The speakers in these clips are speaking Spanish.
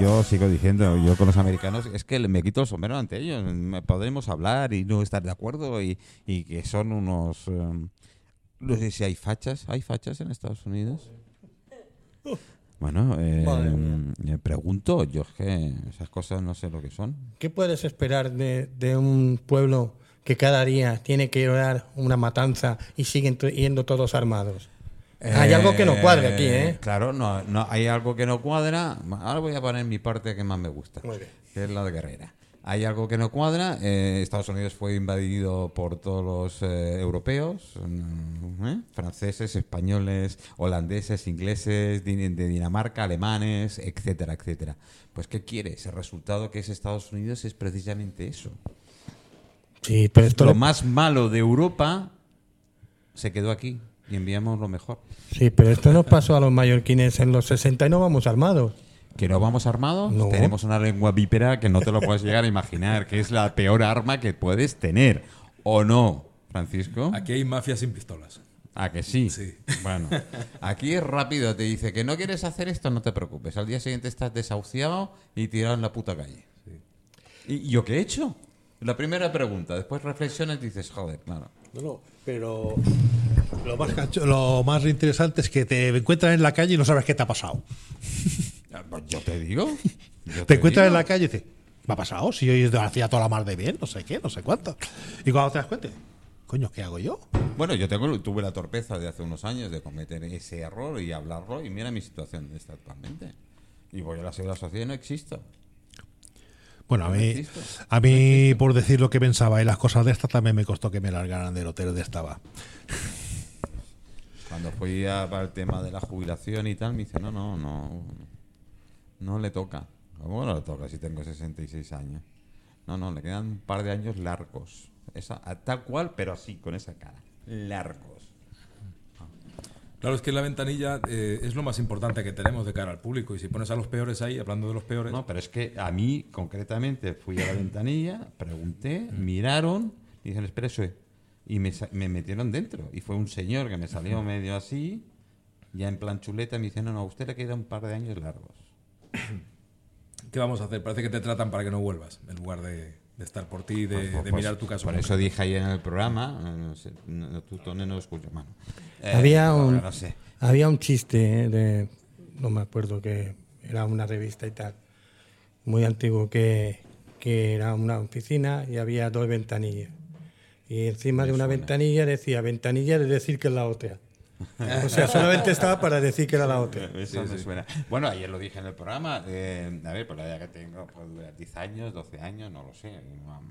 Eh, eh, yo sigo diciendo, yo con los americanos, es que me quito el sombrero ante ellos. Me- Podemos hablar y no estar de acuerdo y, y que son unos... eh, no sé si hay fachas. ¿Hay fachas en Estados Unidos? Bueno, eh, me pregunto, yo es que esas cosas no sé lo que son. ¿Qué puedes esperar de, de un pueblo que cada día tiene que orar una matanza y siguen yendo todos armados? Hay algo que no cuadra aquí, ¿eh? Claro, no, no, hay algo que no cuadra. Ahora voy a poner mi parte que más me gusta, Muy bien. que es la de guerrera. Hay algo que no cuadra. eh, Estados Unidos fue invadido por todos los eh, europeos, mm, ¿eh? franceses, españoles, holandeses, ingleses, de Dinamarca, alemanes, etcétera, etcétera. Pues ¿qué quieres? El resultado que es Estados Unidos es precisamente eso. Sí, pero esto Lo más malo de Europa se quedó aquí y enviamos lo mejor. sí, pero esto nos pasó a los mallorquines en los 60 y no vamos armados. ¿Que no vamos armados? No. Tenemos una lengua vípera que no te lo puedes llegar a imaginar, que es la peor arma que puedes tener. ¿O no, Francisco? Aquí hay mafia sin pistolas. ¿A que sí? Sí. Bueno, aquí es rápido, te dice que no quieres hacer esto, no te preocupes. Al día siguiente estás desahuciado y tirado en la puta calle. ¿Y yo qué he hecho? La primera pregunta, después reflexionas y dices, joder, claro. No, no, pero lo más, cacho- lo más interesante es que te encuentran en la calle y no sabes qué te ha pasado. Pues Yo te digo. yo Te encuentras en la calle y dices, ¿me ha pasado? Si hoy hacía toda la mar de bien, no sé qué, no sé cuánto. Y cuando te das cuenta, coño, ¿qué hago yo? Bueno, yo tengo, tuve la torpeza de hace unos años de cometer ese error y hablarlo y mira mi situación de esta actualmente. Y voy a la seguridad social y no existo. Bueno, a mí, a mí por decir lo que pensaba y las cosas de estas, también me costó que me largaran del hotel donde estaba. Cuando fui a, para el tema de la jubilación y tal, me dice, no, no, no, no le toca. ¿Cómo no le toca si tengo 66 años? No, no, le quedan un par de años largos. Esa, tal cual, pero así, con esa cara. Largos. Claro, es que la ventanilla eh, es lo más importante que tenemos de cara al público. Y si pones a los peores ahí, hablando de los peores, No, pero es que a mí, concretamente, fui a la ventanilla, pregunté, miraron, y dijeron, espera, eso es". Y me metieron dentro. Y fue un señor que me salió medio así, ya en plan chuleta, y me dice, no, no, a usted le queda un par de años largos. ¿qué vamos a hacer? Parece que te tratan para que no vuelvas, en lugar de, de estar por ti, de, Pues, de pues, mirar tu caso. Por eso dije ayer en el programa, no sé, no, tú, Tone, no lo escucho, mano. Eh, Había un, No sé. había un chiste ¿eh? de, no me acuerdo que era una revista y tal, muy antiguo, que, que era una oficina y había dos ventanillas. Y encima de una ventanilla decía, ventanilla de decir que es la otra. O sea, solamente estaba para decir que era la otra. Bueno, ayer lo dije en el programa. eh, a ver, por la edad que tengo, puede durar 10 años, 12 años, no lo sé.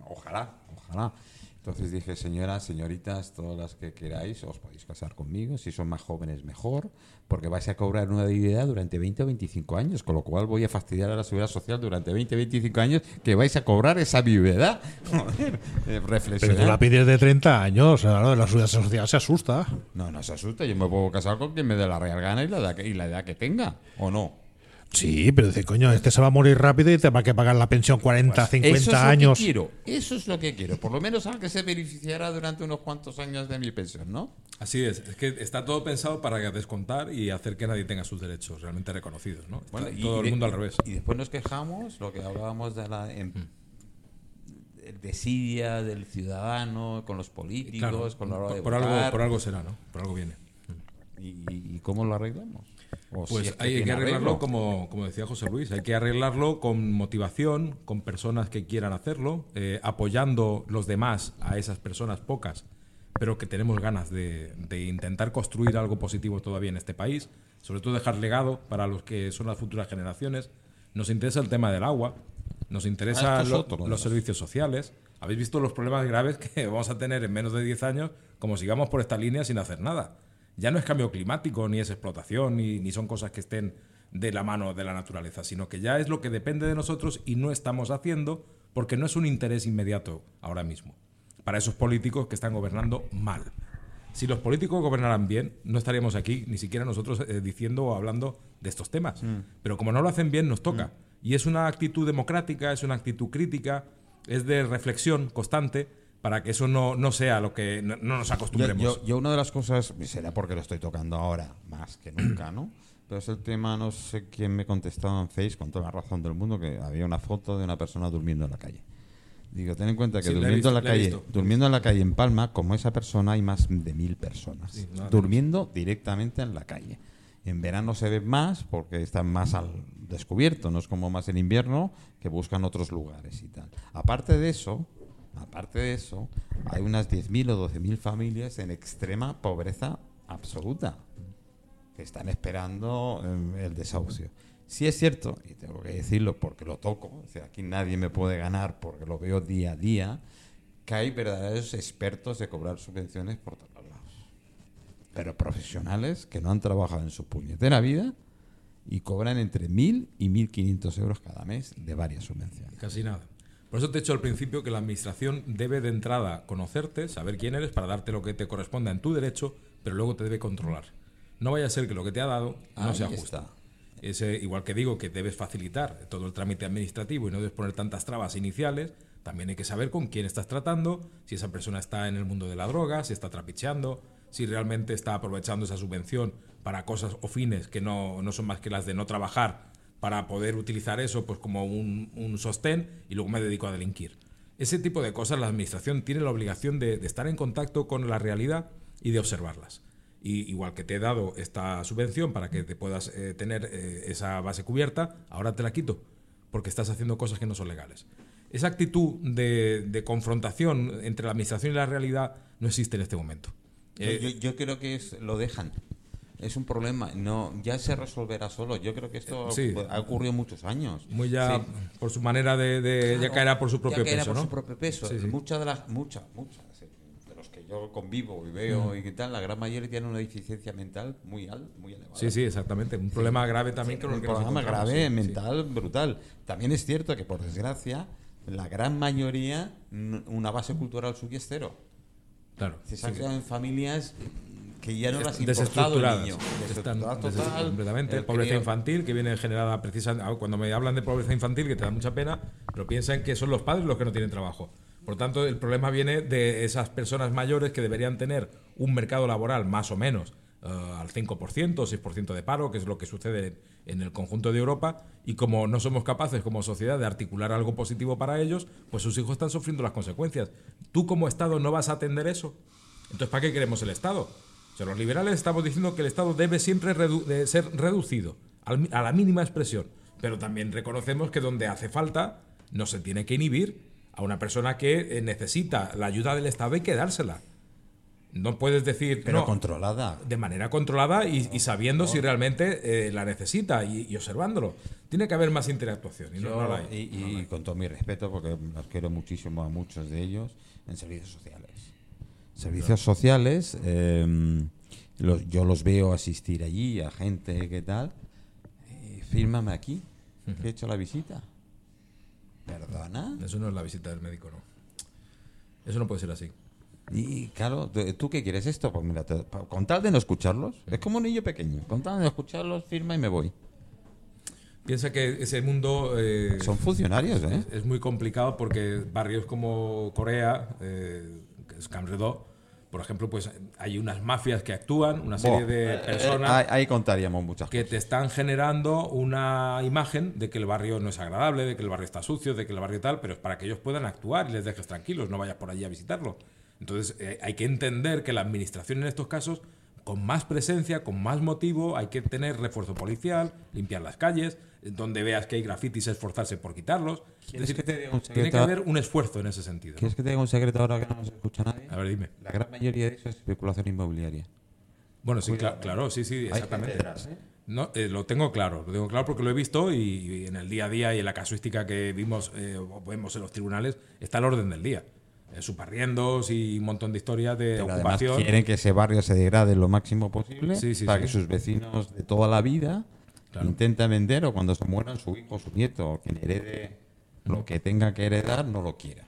Ojalá, ojalá. Entonces dije, señoras, señoritas, todas las que queráis, os podéis casar conmigo. Si son más jóvenes, mejor. Porque vais a cobrar una dignidad durante 20 o 25 años. Con lo cual voy a fastidiar a la seguridad social durante 20 o 25 años que vais a cobrar esa viudedad. Joder, eh, Pero tú reflexionar. la pides de 30 años, claro, la seguridad social se asusta. No, no se asusta. Yo me puedo casar con quien me dé la real gana y la edad que, y la edad que tenga. ¿O no? Sí, pero dice, coño, este se va a morir rápido y te va a que pagar la pensión 40, 50 Eso es años. Lo que quiero. Eso es lo que quiero. Por lo menos algo que se beneficiará durante unos cuantos años de mi pensión, ¿no? Así es, es que está todo pensado para descontar y hacer que nadie tenga sus derechos realmente reconocidos, ¿no? Está Bueno, y- todo y el de- mundo al revés. Y después nos quejamos, lo que hablábamos de la em- el desidia del ciudadano con los políticos, Claro, con la hora de por, algo, por algo será, ¿no? Por algo viene. ¿Y, y cómo lo arreglamos? O si Pues es que hay que arreglarlo arreglo. como, como decía José Luis, hay que arreglarlo con motivación, con personas que quieran hacerlo, eh, apoyando los demás a esas personas pocas, pero que tenemos ganas de, de intentar construir algo positivo todavía en este país, sobre todo dejar legado para los que son las futuras generaciones. Nos interesa el tema del agua, nos Ah, interesan lo- otro, los servicios sociales. Habéis visto los problemas graves que vamos a tener en menos de 10 años como sigamos por esta línea sin hacer nada. Ya no es cambio climático, ni es explotación, ni, ni son cosas que estén de la mano de la naturaleza, sino que ya es lo que depende de nosotros y no estamos haciendo porque no es un interés inmediato ahora mismo para esos políticos que están gobernando mal. Si los políticos gobernaran bien, no estaríamos aquí ni siquiera nosotros eh, diciendo o hablando de estos temas. Pero como no lo hacen bien, nos toca. Y es una actitud democrática, es una actitud crítica, es de reflexión constante para que eso no, no sea lo que no, no nos acostumbremos. yo- yo una de las cosas, será porque lo estoy tocando ahora más que nunca, ¿no? Pero es el tema, no sé quién me contestaba en Face con toda la razón del mundo, que había una foto de una persona durmiendo en la calle. Digo, ten en cuenta que Sí, durmiendo en la calle, durmiendo en la calle en Palma, como esa persona hay más de mil personas Sí, durmiendo directamente en la calle. En verano se ve más porque están más al descubierto, no es como más en invierno que buscan otros lugares y tal. Aparte de eso, aparte de eso, hay unas 10.000 o 12.000 familias en extrema pobreza absoluta que están esperando eh, el desahucio. Sí es cierto, y tengo que decirlo porque lo toco, aquí nadie me puede ganar porque lo veo día a día, que hay verdaderos expertos de cobrar subvenciones por todos lados. Pero profesionales que no han trabajado en su puñetera vida y cobran entre 1.000 y 1.500 euros cada mes de varias subvenciones. Casi nada. Por eso te he dicho al principio que la administración debe de entrada conocerte, saber quién eres para darte lo que te corresponda en tu derecho, pero luego te debe controlar. No vaya a ser que lo que te ha dado no Ahí sea justo. Ese, igual que digo que debes facilitar todo el trámite administrativo y no debes poner tantas trabas iniciales, también hay que saber con quién estás tratando, si esa persona está en el mundo de la droga, si está trapicheando, si realmente está aprovechando esa subvención para cosas o fines que no, no son más que las de no trabajar para poder utilizar eso pues como un, un sostén y luego me dedico a delinquir. Ese tipo de cosas la administración tiene la obligación de, de estar en contacto con la realidad y de observarlas. Y igual que te he dado esta subvención para que te puedas eh, tener eh, esa base cubierta, ahora te la quito porque estás haciendo cosas que no son legales. Esa actitud de, de confrontación entre la administración y la realidad no existe en este momento. Eh, yo, yo creo que es, lo dejan. Es un problema. No, ya se resolverá solo. Yo creo que esto Sí. ha ocurrido muchos años. muy ya Sí. por su manera de, de- ya caerá por su propio ya caerá peso, por ¿no? su propio peso. Sí. Muchas de las, muchas, muchas, eh, de los que yo convivo y veo y qué tal, la gran mayoría tienen una deficiencia mental muy al, muy elevada. Sí, sí, exactamente. Un problema grave también un que programa encontramos, grave, mental, brutal. También es cierto que, por desgracia, la gran mayoría, una base cultural suya es cero. Claro. Se han sí. criado en familias que ya no las importado el niño. Están total. completamente. El pobreza crío- infantil que viene generada precisamente. Cuando me hablan de pobreza infantil, que te da mucha pena, pero piensan que son los padres los que no tienen trabajo. Por tanto, el problema viene de esas personas mayores que deberían tener un mercado laboral más o menos eh, al 5% o 6% de paro, que es lo que sucede en el conjunto de Europa, y como no somos capaces como sociedad de articular algo positivo para ellos, pues sus hijos están sufriendo las consecuencias. ¿Tú como Estado no vas a atender eso? Entonces, ¿para qué queremos el Estado? Sea, los liberales estamos diciendo que el Estado debe siempre redu- de ser reducido al a la mínima expresión, pero también reconocemos que donde hace falta no se tiene que inhibir a una persona que eh, necesita la ayuda del Estado y que dársela. No puedes decir Pero no, controlada. de manera controlada y, y sabiendo si realmente eh, la necesita y, y observándolo. Tiene que haber más interactuación y la hay. y, y con todo mi respeto, porque los quiero muchísimo a muchos de ellos, en servicios sociales. Servicios sociales, eh, los- yo los veo asistir allí a gente que tal. eh, fírmame aquí, que he hecho la visita. ¿Perdona? Eso no es la visita del médico, no. Eso no puede ser así. Y claro, ¿tú- ¿tú qué quieres esto? Pues mira, te- con tal de no escucharlos, es como un niño pequeño, con tal de no escucharlos, firma y me voy. Piensa que ese mundo eh, Son funcionarios, ¿eh? es muy complicado porque barrios como Corea, eh, que es Camredó, por ejemplo, pues hay unas mafias que actúan, una serie de eh, personas ahí, ahí contaríamos muchas que cosas. te están generando una imagen de que el barrio no es agradable, de que el barrio está sucio, de que el barrio tal, pero es para que ellos puedan actuar y les dejes tranquilos, no vayas por allí a visitarlo. Entonces eh, hay que entender que la administración en estos casos, con más presencia, con más motivo, hay que tener refuerzo policial, limpiar las calles, donde veas que hay grafitis, esforzarse por quitarlos. Es ¿Quieres decir, que te tiene que haber un esfuerzo en ese sentido. ¿no? ¿Quieres que te diga un secreto ahora que no nos escucha nadie? A ver, dime. La gran mayoría de eso es especulación inmobiliaria. Bueno, sí, cla- claro, sí, sí, exactamente. detrás, ¿eh? No, eh, lo tengo claro, lo tengo claro porque lo he visto y, y en el día a día y en la casuística que vimos eh, o vemos en los tribunales está el orden del día. Eh, suparriendos y un montón de historias de Pero ocupación. quieren que ese barrio se degrade lo máximo posible Sí, sí, para sí. que sus vecinos de toda la vida Claro. intenten vender o cuando se mueran su hijo, su nieto, quien herede lo que tenga que heredar, no lo quiera.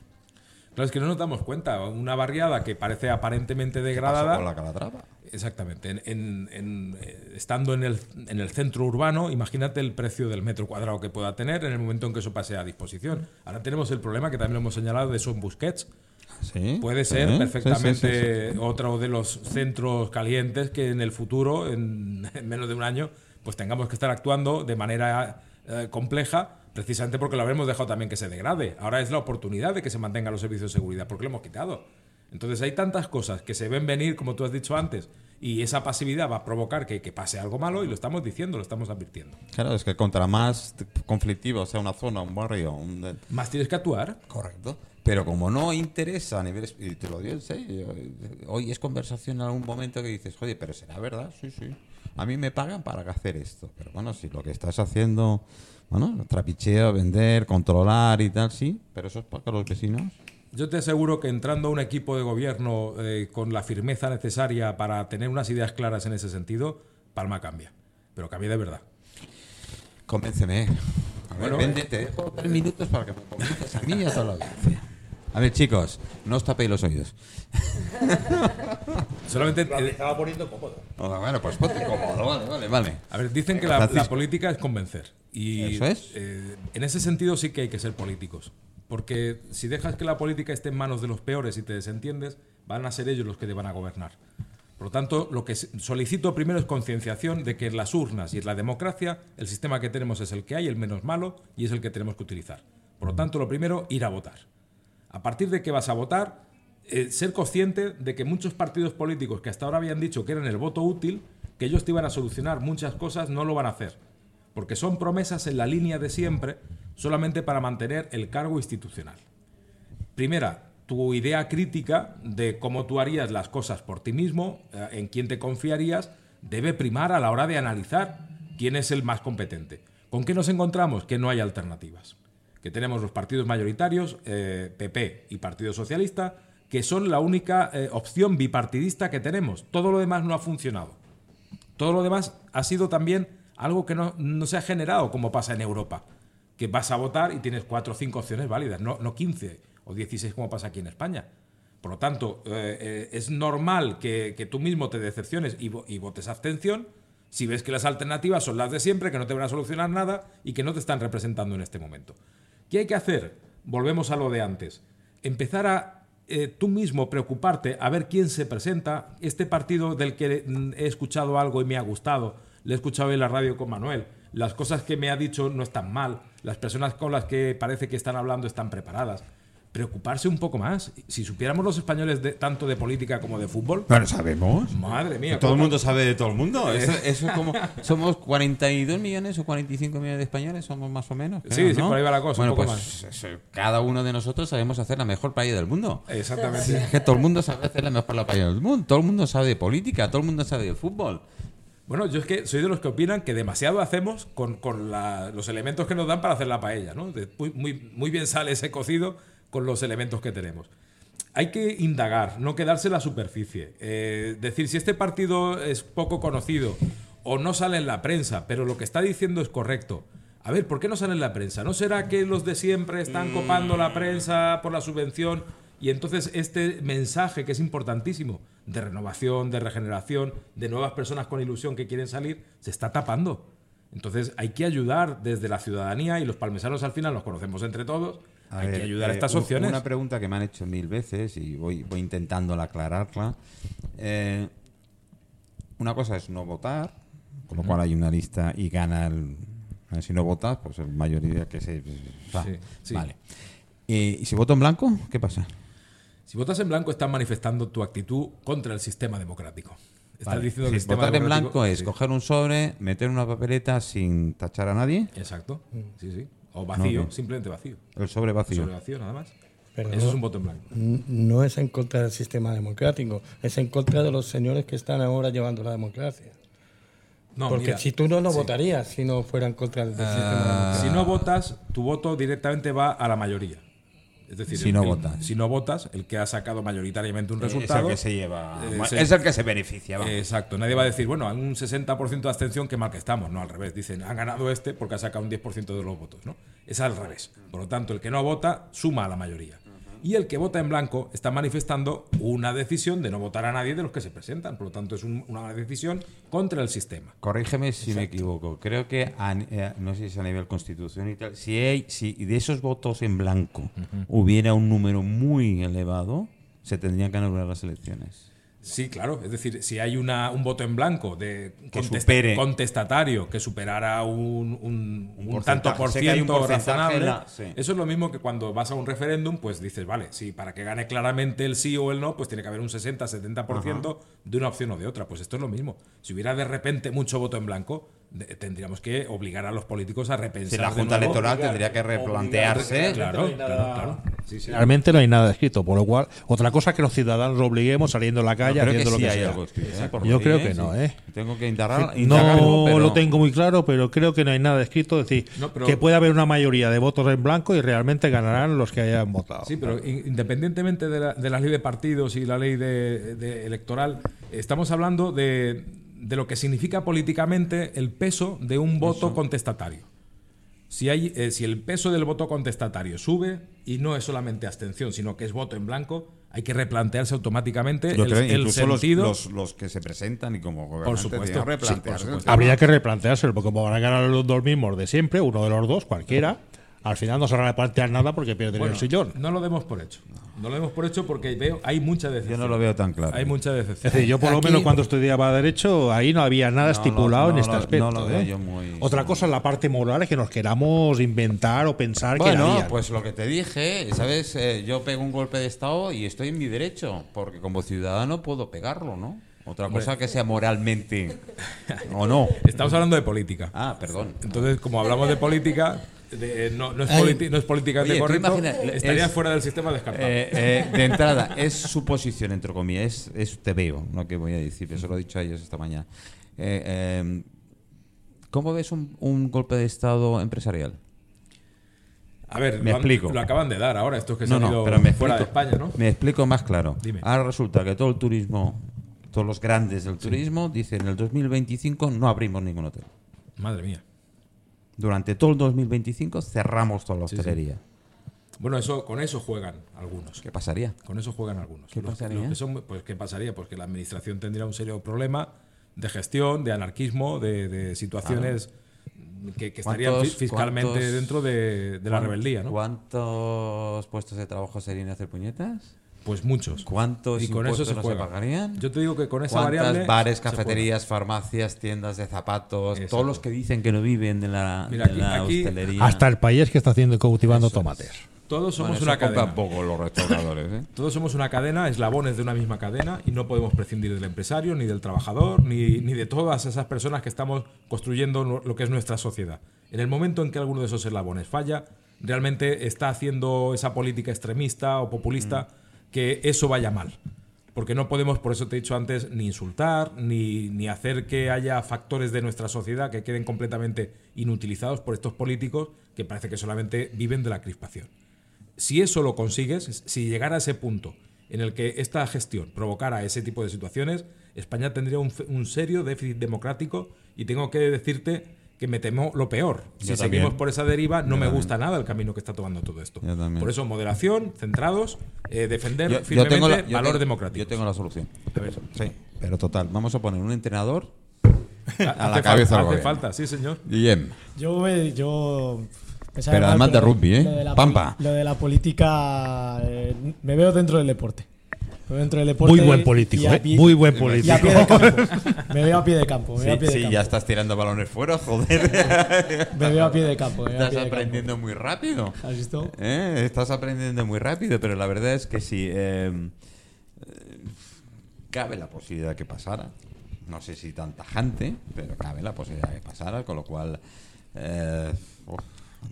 Claro, es que no nos damos cuenta. Una barriada que parece aparentemente degradada. con la Calatrava. Exactamente. En- en- en, eh, estando en el, en el centro urbano, imagínate el precio del metro cuadrado que pueda tener en el momento en que eso pase a disposición. Ahora tenemos el problema que también lo hemos señalado de Son Busquets, Sí, Puede ser sí, perfectamente sí, otro de los centros calientes que en el futuro, en, en menos de un año, pues tengamos que estar actuando de manera eh, compleja precisamente porque lo habremos dejado también que se degrade. Ahora es la oportunidad de que se mantengan los servicios de seguridad, porque lo hemos quitado. Entonces hay tantas cosas que se ven venir, como tú has dicho antes, y esa pasividad va a provocar que, que pase algo malo y lo estamos diciendo, lo estamos advirtiendo. Claro, es que contra más conflictivo sea una zona, un barrio, un... Más tienes que actuar. Correcto. Pero como no interesa a nivel... Y te lo digo en serio. Hoy es conversación en algún momento que dices, oye, pero será verdad, sí, sí. A mí me pagan para hacer esto. Pero bueno, si lo que estás haciendo, bueno, trapicheo, vender, controlar y tal, sí. Pero eso es para los vecinos. Yo te aseguro que entrando a un equipo de gobierno eh, con la firmeza necesaria para tener unas ideas claras en ese sentido, Palma cambia. Pero cambia de verdad. Convénceme. A ver, Bueno, vende, te dejo tres minutos para que me convences a mí y a toda la audiencia. A ver, chicos, no os tapéis los oídos. Solamente. eh, estaba poniendo cómodo. Oh, bueno, pues ponte cómodo, vale, vale, vale. a ver, dicen que la, la política es convencer. Y Eso es. eh, en ese sentido sí que hay que ser políticos. Porque si dejas que la política esté en manos de los peores y te desentiendes, van a ser ellos los que te van a gobernar. Por lo tanto, lo que solicito primero es concienciación de que en las urnas y en la democracia el sistema que tenemos es el que hay, el menos malo, y es el que tenemos que utilizar. Por lo tanto, lo primero, ir a votar. A partir de que vas a votar, eh, ser consciente de que muchos partidos políticos que hasta ahora habían dicho que eran el voto útil, que ellos te iban a solucionar muchas cosas, no lo van a hacer. Porque son promesas en la línea de siempre, solamente para mantener el cargo institucional. Primera, tu idea crítica de cómo tú harías las cosas por ti mismo, eh, en quién te confiarías, debe primar a la hora de analizar quién es el más competente. ¿Con qué nos encontramos? Que no hay alternativas. Que tenemos los partidos mayoritarios, eh, PP y Partido Socialista, que son la única eh, opción bipartidista que tenemos. Todo lo demás no ha funcionado. Todo lo demás ha sido también algo que no, se ha generado como pasa en Europa. Que vas a votar y tienes cuatro o cinco opciones válidas, no, no 15 o 16 como pasa aquí en España. Por lo tanto, eh, eh, es normal que, tú mismo te decepciones y, y votes abstención si ves que las alternativas son las de siempre, que no te van a solucionar nada y que no te están representando en este momento. ¿Qué hay que hacer? Volvemos a lo de antes. Empezar a eh, tú mismo preocuparte a ver quién se presenta. Este partido del que mm, he escuchado algo y me ha gustado, le he escuchado en la radio con Manuel. Las cosas que me ha dicho no están mal. Las personas con las que parece que están hablando están preparadas. Preocuparse un poco más. Si supiéramos los españoles de, tanto de política como de fútbol, Bueno, sabemos. madre mía. Todo el ¿cómo- mundo sabe de todo el mundo. Eso, eso es como. Somos 42 millones o 45 millones de españoles, somos más o menos. creo, Sí, sí, ¿no? por ahí va la cosa, un Bueno, poco pues eso, cada uno de nosotros sabemos hacer la mejor paella del mundo. Exactamente. Es que todo el mundo sabe hacer la mejor la paella del mundo. Todo el mundo sabe de política, todo el mundo sabe de fútbol. Bueno, yo es que soy de los que opinan que demasiado hacemos con, con la- los elementos que nos dan para hacer la paella, ¿no? De- muy, muy, muy bien sale ese cocido con los elementos que tenemos. Hay que indagar, no quedarse en la superficie. Eh, decir, si este partido es poco conocido o no sale en la prensa, pero lo que está diciendo es correcto. A ver, ¿por qué no sale en la prensa? ¿No será que los de siempre están copando la prensa por la subvención? Y entonces este mensaje que es importantísimo de renovación, de regeneración, de nuevas personas con ilusión que quieren salir, se está tapando. Entonces hay que ayudar desde la ciudadanía y los palmesanos al final nos conocemos entre todos. A hay ver, que ayudar a eh, estas opciones. Una pregunta que me han hecho mil veces y voy, voy intentando aclararla. Eh, una cosa es no votar, con lo cual hay una lista y gana el. eh, Si no votas, pues el mayoría que se. va. Sí, sí. Vale. Eh, ¿Y si voto en blanco? ¿Qué pasa? Si votas en blanco, estás manifestando tu actitud contra el sistema democrático. Estás Vale. diciendo Sí, que el sistema votar en blanco es sí. coger un sobre, meter una papeleta sin tachar a nadie, Exacto. Sí, sí. O vacío, No, no. simplemente vacío. el sobre vacío. Sobre vacío, nada más. Pero Eso no- es un voto en blanco. No es en contra del sistema democrático, es en contra de los señores que están ahora llevando la democracia. No, Porque mira, si tú no, no sí. votarías si no fuera en contra del sistema democrático. Si no votas, tu voto directamente va a la mayoría. Es decir, Si el- no el- votas. Si no votas, el que ha sacado mayoritariamente un Es resultado. el que se lleva. eh. Es el que se beneficia. vamos. Exacto, nadie va a decir, bueno, hay un 60% de abstención, qué mal que estamos. No, al revés. Dicen, han ganado este porque ha sacado un 10% de los votos. ¿no? Es al revés. Por lo tanto, el que no vota suma a la mayoría. Y el que vota en blanco está manifestando una decisión de no votar a nadie de los que se presentan. Por lo tanto, es un- una decisión contra el sistema. Corrígeme si me equivoco. Creo que, a- eh, no sé si es a nivel constitución y tal, si, hay, si de esos votos en blanco hubiera un número muy elevado, se tendrían que anular las elecciones. Sí, claro. Es decir, si hay una, un voto en blanco de Que contest- supere. contestatario que superara un, un- tanto por ciento razonable, la- sí. eso es lo mismo que cuando vas a un referéndum, pues dices, vale, si para que gane claramente el sí o el no, pues tiene que haber un 60-70% de una opción o de otra. Pues esto es lo mismo. Si hubiera de repente mucho voto en blanco, tendríamos que obligar a los políticos a repensar. Si la Junta nuevo. Electoral tendría que replantearse. Claro, claro, claro. Sí, sí. Realmente no hay nada escrito, por lo cual, otra cosa que los ciudadanos lo obliguemos saliendo a la calle que haciendo sí lo que hay sea. algo escrito, ¿eh? Yo creo que no. ¿eh? Tengo que indagar, No pero- lo tengo muy claro, pero creo que no hay nada escrito. Es decir, No, pero- que puede haber una mayoría de votos en blanco y realmente ganarán los que hayan votado. Sí, pero in- independientemente de la, de la ley de partidos y la ley de, de electoral, estamos hablando de, de lo que significa políticamente el peso de un voto contestatario. Si, hay, eh, si el peso del voto contestatario sube y no es solamente abstención, sino que es voto en blanco, hay que replantearse automáticamente Yo el, creo, el incluso los- sentido. los, los que se presentan y como gobernantes supuesto. Sí, por replantearse. supuesto. Habría que replanteárselo, porque como van a ganar los dos mismos de siempre, uno de los dos, cualquiera, al final no se van a replantear nada porque pierden Bueno, el sillón. no lo demos por hecho. No lo demos por hecho porque veo hay mucha Yo decepción. no lo veo tan claro. Hay mucha Es decepción. decir, yo por lo menos cuando estudiaba Derecho, ahí no había nada No, estipulado no, en este no, aspecto. no lo veo ¿eh? yo muy- Otra cosa es la parte moral, es que nos queramos inventar o pensar que Bueno, harían. pues lo que te dije, ¿sabes? Eh, yo pego un golpe de Estado y estoy en mi derecho, porque como ciudadano puedo pegarlo, ¿no? Otra cosa que sea moralmente o no. Estamos hablando de política. Ah, perdón. Entonces, como hablamos de política, de- no, no es Ay. no es políticamente Oye, correcto, estaría es- fuera del sistema descartado. Eh, eh, de entrada, es su posición, entre comillas, es, es te veo, no que voy a decir, eso lo he dicho a ellos esta mañana. Eh, eh, ¿Cómo ves un, un golpe de Estado empresarial? a ver, me lo, han- explico. lo acaban de dar ahora, estos que se No, han ido pero me fuera de España, ¿no? me explico más claro. Dime. Ahora resulta que todo el turismo, todos los grandes del turismo, dicen en el 2025 no abrimos ningún hotel. Madre mía. Durante todo el 2025 cerramos toda la Sí, sí. hostelería. Bueno, eso, con eso juegan algunos. ¿Qué pasaría? Con eso juegan algunos. ¿Qué Los- pasaría? los que son- pues, ¿qué pasaría? Pues que la administración tendría un serio problema de gestión, de anarquismo, de, de situaciones que, que estarían ¿Cuántos- fi- fiscalmente dentro de, de la ¿Cuán- rebeldía, ¿no? ¿Cuántos puestos de trabajo serían hacer puñetas? Pues muchos. ¿Cuántos Y con eso se no se pagarían? Yo te digo que con esa ¿Cuántas variable. bares, cafeterías, farmacias, tiendas de zapatos, Exacto. todos los que dicen que no viven de la, Mira, de aquí- la aquí- hostelería? Hasta el país que está haciendo cultivando tomates. Todos somos Bueno, una cadena. poco los restauradores, ¿eh? Todos somos una cadena, eslabones de una misma cadena y no podemos prescindir del empresario, ni del trabajador, ni, ni de todas esas personas que estamos construyendo lo lo que es nuestra sociedad. En el momento en que alguno de esos eslabones falla, realmente está haciendo esa política extremista o populista que eso vaya mal. Porque no podemos, por eso te he dicho antes, ni insultar, ni, ni hacer que haya factores de nuestra sociedad que queden completamente inutilizados por estos políticos que parece que solamente viven de la crispación. Si eso lo consigues, si llegara a ese punto en el que esta gestión provocara ese tipo de situaciones, España tendría un, un serio déficit democrático y tengo que decirte que me temo lo peor. Si Yo seguimos también. por esa deriva, no Yo me también. gusta nada el camino que está tomando todo esto. Por eso, moderación, centrados, eh, defender Yo- yo firmemente tengo la- yo tengo- democráticos. Yo tengo la solución. A ver. Sí, pero total, vamos a poner un entrenador a la hace cabeza falta, hace falta, sí, señor. Guillem. Yo, me- yo Pero además de rugby, ¿eh? lo de la Pampa. Lo de la política, eh, me veo dentro del deporte. Me veo dentro del deporte. Muy buen político, ¿eh? pie- Muy buen político. Me veo a pie de campo. Me veo a Sí, pie de sí, campo. ya estás tirando balones fuera, joder. Me veo a pie de campo. Estás campo. aprendiendo muy rápido. ¿Has visto? Eh, Estás aprendiendo muy rápido, pero la verdad es que sí. eh, eh, cabe la posibilidad que pasara. No sé si tan tajante, pero cabe la posibilidad que pasara, con lo cual. eh,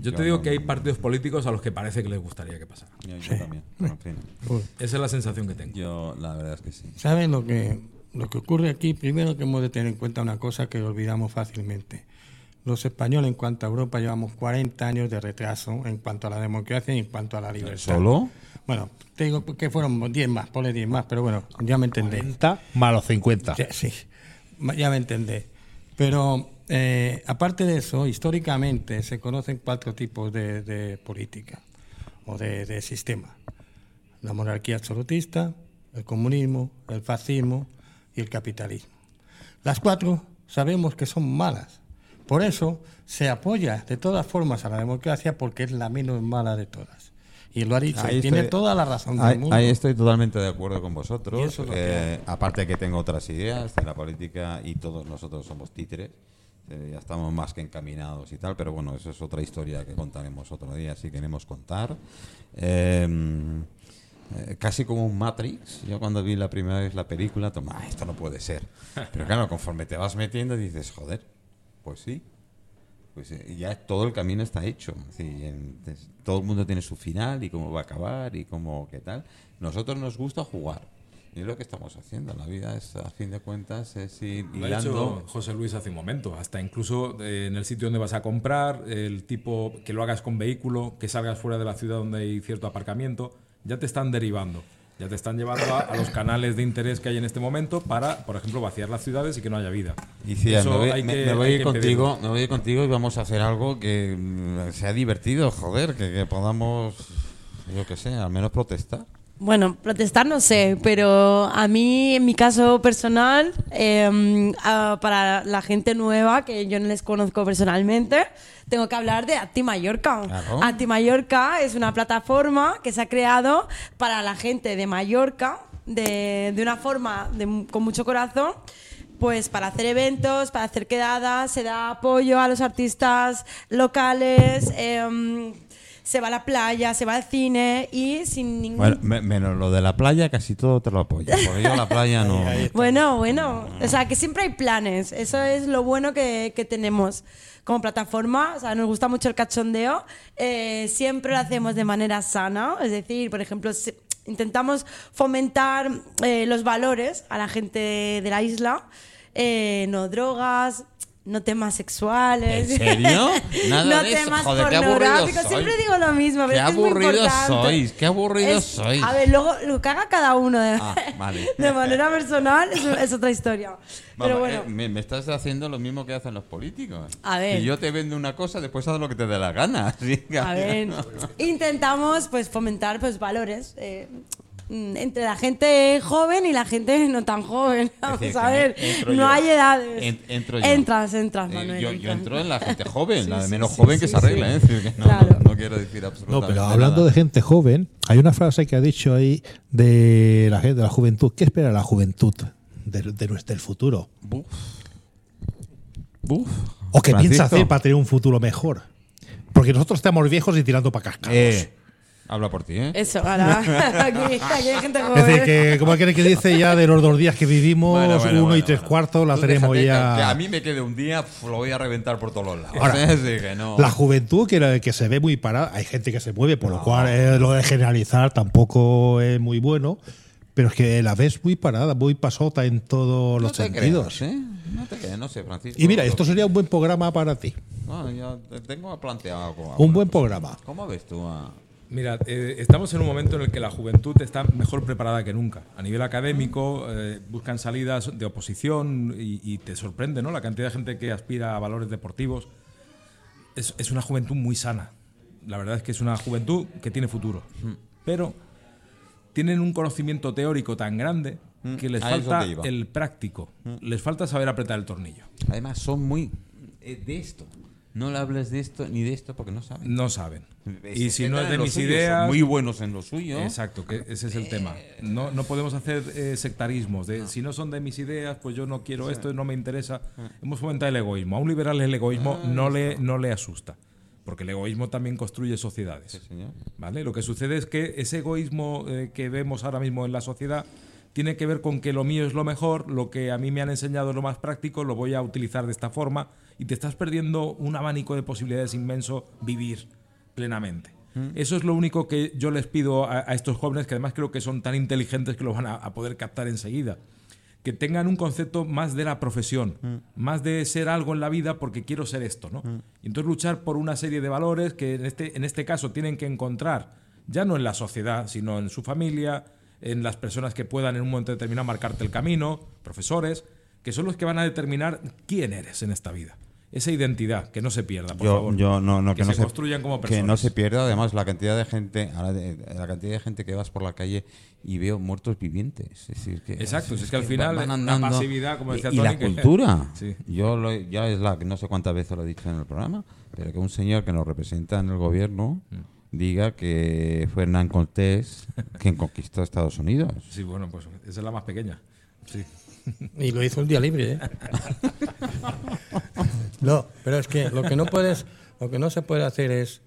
Yo te digo no- que hay partidos políticos a los que parece que les gustaría que pasara. Yo, yo también. En fin, Esa es la sensación que tengo. yo la verdad es que sí. ¿Saben lo que, lo que ocurre aquí? Primero que hemos de tener en cuenta una cosa que olvidamos fácilmente. Los españoles en cuanto a Europa llevamos 40 años de retraso en cuanto a la democracia y en cuanto a la libertad. ¿Solo? Bueno, te digo que fueron 10 más, ponle 10 más, pero bueno, ya me entendéis. 40 más los 50. Ya, sí, ya me entendéis. Pero eh, aparte de eso, históricamente se conocen cuatro tipos de, de política o de, de sistema. La monarquía absolutista, el comunismo, el fascismo y el capitalismo. Las cuatro sabemos que son malas. Por eso se apoya de todas formas a la democracia porque es la menos mala de todas. Y lo ha dicho. Ahí y tiene estoy- toda la razón del Ahí, mundo. ahí estoy totalmente de acuerdo con vosotros. lo que Eh, aparte que tengo otras ideas de la política y todos nosotros somos títeres. Eh, ya estamos más que encaminados y tal, pero bueno, eso es otra historia que contaremos otro día si queremos contar. Eh, eh, casi como un Matrix. Yo cuando vi la primera vez la película, toma, "Ah, esto no puede ser. Pero claro, conforme te vas metiendo dices, joder, pues sí. Pues ya todo el camino está hecho. En- todo el mundo tiene su final y cómo va a acabar y cómo qué tal. Nosotros nos gusta jugar. Y es lo que estamos haciendo. La vida es, a fin de cuentas, es ir Lo ha hilando. dicho José Luis hace un momento. Hasta incluso eh, en el sitio donde vas a comprar, el tipo que lo hagas con vehículo, que salgas fuera de la ciudad donde hay cierto aparcamiento, ya te están derivando. Ya te están llevando a, a los canales de interés que hay en este momento para, por ejemplo, vaciar las ciudades y que no haya vida. Y sí, me Eso voy, que- me voy ir contigo, me voy contigo y vamos a hacer algo que mm, sea divertido, joder, que, que podamos, yo qué sé, al menos protestar. Bueno, protestar no sé, pero a mí, en mi caso personal, eh, ah, para la gente nueva que yo no les conozco personalmente, tengo que hablar de Acti Mallorca. Claro. Acti Mallorca es una plataforma que se ha creado para la gente de Mallorca, de, de una forma de- con mucho corazón. Pues para hacer eventos, para hacer quedadas, se da apoyo a los artistas locales, em, se va a la playa, se va al cine y sin ningún Bueno, me- menos lo de la playa, casi todo te lo apoyo. Porque yo la playa no. Bueno, bueno. O sea, que siempre hay planes. Eso es lo bueno que, que tenemos como plataforma. O sea, nos gusta mucho el cachondeo. Eh, siempre lo hacemos de manera sana. Es decir, por ejemplo, se- intentamos fomentar eh, los valores a la gente de la isla. Eh, no drogas. No temas sexuales. ¿En serio? Nada no de eso. temas Joder, pornográficos. Siempre digo lo mismo. pero Qué es muy importante. sois, qué aburridos Es- sois. A ver, luego lo que haga cada uno de, Ah, vale. de manera personal es, es otra historia. Pero bueno, eh, me, me estás haciendo lo mismo que hacen los políticos. A ver. Si yo te vendo una cosa, después haz lo que te dé la gana. A ver, intentamos pues fomentar pues valores eh, entre la gente joven y la gente no tan joven. Vamos decir, a ver, no yo. hay edades. En- entro yo. Entras, entras, Eh, Manuel. yo, yo entras. entro en la gente joven, la de menos sí, joven sí, que sí, se arregla. sí. ¿eh? Que no, Claro. no, no quiero decir No, absolutamente pero hablando nada. de gente joven, hay una frase que ha dicho ahí de la gente, de la juventud. ¿Qué espera la juventud de, de nuestro del futuro? Buf. Buf. ¿O qué piensa hacer para tener un futuro mejor? Porque nosotros estamos viejos y tirando para cascados. Eh, habla por ti, ¿eh? Eso, ahora. aquí, aquí hay gente es joven. decir, que como aquel que dice ya de los dos días que vivimos, Bueno, bueno, uno y tres bueno. cuartos, la Tú tenemos ya. Que, a mí me quede un día, lo voy a reventar por todos los lados. Ahora, Es decir, que no. La juventud que, que se ve muy parada, hay gente que se mueve, por lo cual eh, lo de generalizar tampoco es muy bueno, pero es que la ves muy parada, muy pasota en todos no los te sentidos. creas, ¿eh? No te creas, no sé, Francisco. Y mira, esto sería un buen programa para ti. No, yo te tengo planteado algo. Un buen programa. ¿Cómo ves tú a.? Mira, eh, estamos en un momento en el que la juventud está mejor preparada que nunca. A nivel académico, eh, buscan salidas de oposición y, y te sorprende, ¿no? La cantidad de gente que aspira a valores deportivos. Es, es una juventud muy sana. La verdad es que es una juventud que tiene futuro. Pero tienen un conocimiento teórico tan grande que les a eso falta el práctico. Les falta saber apretar el tornillo. Además, son muy. eh, de esto. No le hables de esto ni de esto porque no saben. No saben. Y si no es de mis son ideas. Muy buenos en lo suyo. Exacto, que ese es el tema. No, no podemos hacer eh, sectarismos. De, Si no son de mis ideas, pues yo no quiero esto, no me interesa. Hemos fomentado el egoísmo. A un liberal el egoísmo no, le, no le asusta. Porque el egoísmo también construye sociedades. señor. ¿Vale? Lo que sucede es que ese egoísmo eh, que vemos ahora mismo en la sociedad tiene que ver con que lo mío es lo mejor, lo que a mí me han enseñado es lo más práctico, lo voy a utilizar de esta forma y te estás perdiendo un abanico de posibilidades inmenso vivir plenamente. Eso es lo único que yo les pido a, a estos jóvenes, que además creo que son tan inteligentes que lo van a, a poder captar enseguida. Que tengan un concepto más de la profesión, más de ser algo en la vida porque quiero ser esto, ¿no? Y entonces luchar por una serie de valores que en este, en este caso tienen que encontrar, ya no en la sociedad, sino en su familia, en las personas que puedan en un momento determinado marcarte el camino, profesores, que son los que van a determinar quién eres en esta vida. Esa identidad, que no se pierda, por Yo, favor. yo no, no, que, no se, construyan como personas. Que no se pierda, además, la cantidad de gente, la cantidad de gente que vas por la calle y veo muertos vivientes. Es decir, que, Exacto, es que al final van la pasividad, como decía y, y la que- cultura. Sí. Yo lo- ya es la que no sé cuántas veces lo he dicho en el programa, pero que un señor que nos representa en el gobierno, diga que fue Hernán Cortés quien conquistó Estados Unidos. Sí, bueno, pues esa es la más pequeña. Sí. Y lo hizo un día libre, ¿eh? no, pero es que lo que no puedes, lo que no se puede hacer es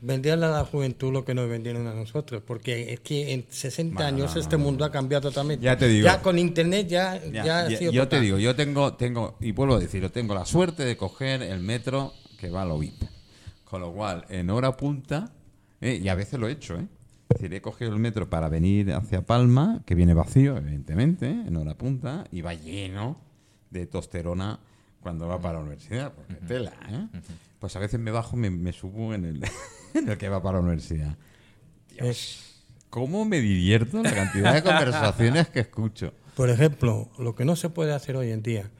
venderle a la juventud lo que nos vendieron a nosotros, porque es que en 60 Bueno, años no, este no, mundo ha cambiado totalmente. Ya te digo. Ya con internet ya, Ya, ya ha sido yo te digo, yo tengo, tengo, y vuelvo a decirlo, tengo la suerte de coger el metro que va a la UIP. Con lo cual, en hora punta, eh, y a veces lo he hecho, ¿eh? Es decir, he cogido el metro para venir hacia Palma, que viene vacío, evidentemente, ¿eh? en hora punta, y va lleno de tosterona cuando va para la universidad, porque tela, ¿eh? Pues a veces me bajo, me, me subo en el, en el que va para la universidad. Es- ¿Cómo me divierto la cantidad de conversaciones que escucho? por ejemplo, lo que no se puede hacer hoy en día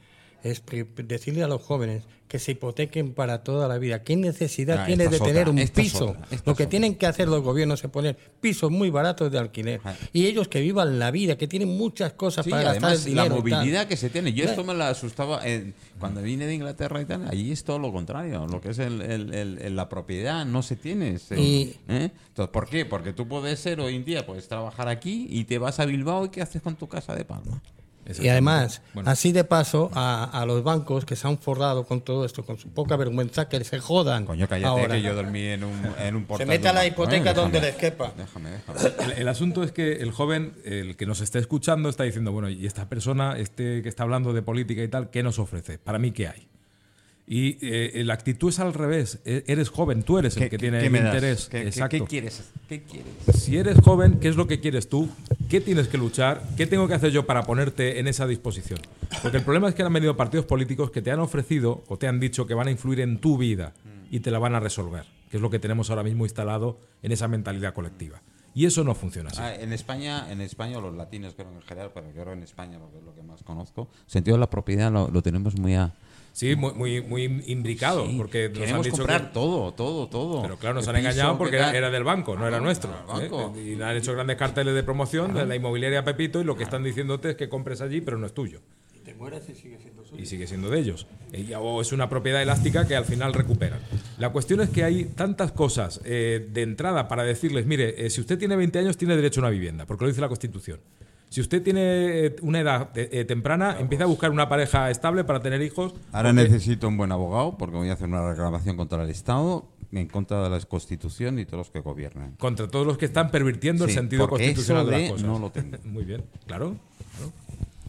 es decirle a los jóvenes que se hipotequen para toda la vida. ¿Qué necesidad Ah, tiene de tener otra, un piso? otra, Lo que otra. tienen que hacer los gobiernos es poner pisos muy baratos de alquiler. Ah. Y ellos que vivan la vida, que tienen muchas cosas Sí, para gastar el la dinero. movilidad que se tiene. Yo esto me la asustaba en- cuando vine de Inglaterra y tal. Allí es todo lo contrario. Lo que es el- el- el- el- la propiedad no se tiene. se- Y- ¿eh? Entonces, ¿por qué? Porque tú puedes ser hoy en día, puedes trabajar aquí y te vas a Bilbao y ¿qué haces con tu casa de Palma? Y además, Bueno. así de paso, a, a los bancos que se han forrado con todo esto, con su poca vergüenza, que se jodan. Coño, cállate ahora. que yo dormí en un, en un Se portal mete a la hipoteca donde Déjame, les quepa. Déjame, déjame. El, el asunto es que el joven, el que nos está escuchando, está diciendo, bueno, y esta persona, este que está hablando de política y tal, ¿qué nos ofrece? Para mí, ¿qué hay? Y eh, la actitud es al revés. E- Eres joven, tú eres el ¿Qué- que qué- tiene qué el interés. ¿Qué- qué- Exacto. ¿Qué quieres? ¿Qué quieres? Si eres joven, ¿qué es lo que quieres tú? ¿Qué tienes que luchar? ¿Qué tengo que hacer yo para ponerte en esa disposición? Porque el problema es que han venido partidos políticos que te han ofrecido o te han dicho que van a influir en tu vida y te la van a resolver, que es lo que tenemos ahora mismo instalado en esa mentalidad colectiva. Y eso no funciona así. Ah, en España, en España, los latinos creo en general, pero yo creo en España, porque es lo que más conozco, sentido de la propiedad lo, lo tenemos muy a... Sí, muy, muy, muy imbricado, Sí, porque nos han dicho comprar que- todo, todo, todo. Pero claro, nos El han piso, engañado ¿qué porque era, del banco, no era nuestro. del banco. ¿eh? Y han hecho grandes carteles de promoción de la inmobiliaria Pepito y lo que están diciéndote es que compres allí, pero no es tuyo. Y sigue siendo de ellos. Eh, y- O es una propiedad elástica que al final recuperan. La cuestión es que hay tantas cosas eh, de entrada para decirles, mire, eh, si usted tiene 20 años tiene derecho a una vivienda, porque lo dice la Constitución. Si usted tiene eh, una edad eh, eh, temprana, empieza a buscar una pareja estable para tener hijos. Ahora porque- necesito un buen abogado porque voy a hacer una reclamación contra el Estado, en contra de la Constitución y todos los que gobiernan. Contra todos los que están pervirtiendo el sentido constitucional eso de las cosas. no lo tengo. Muy bien, claro. claro.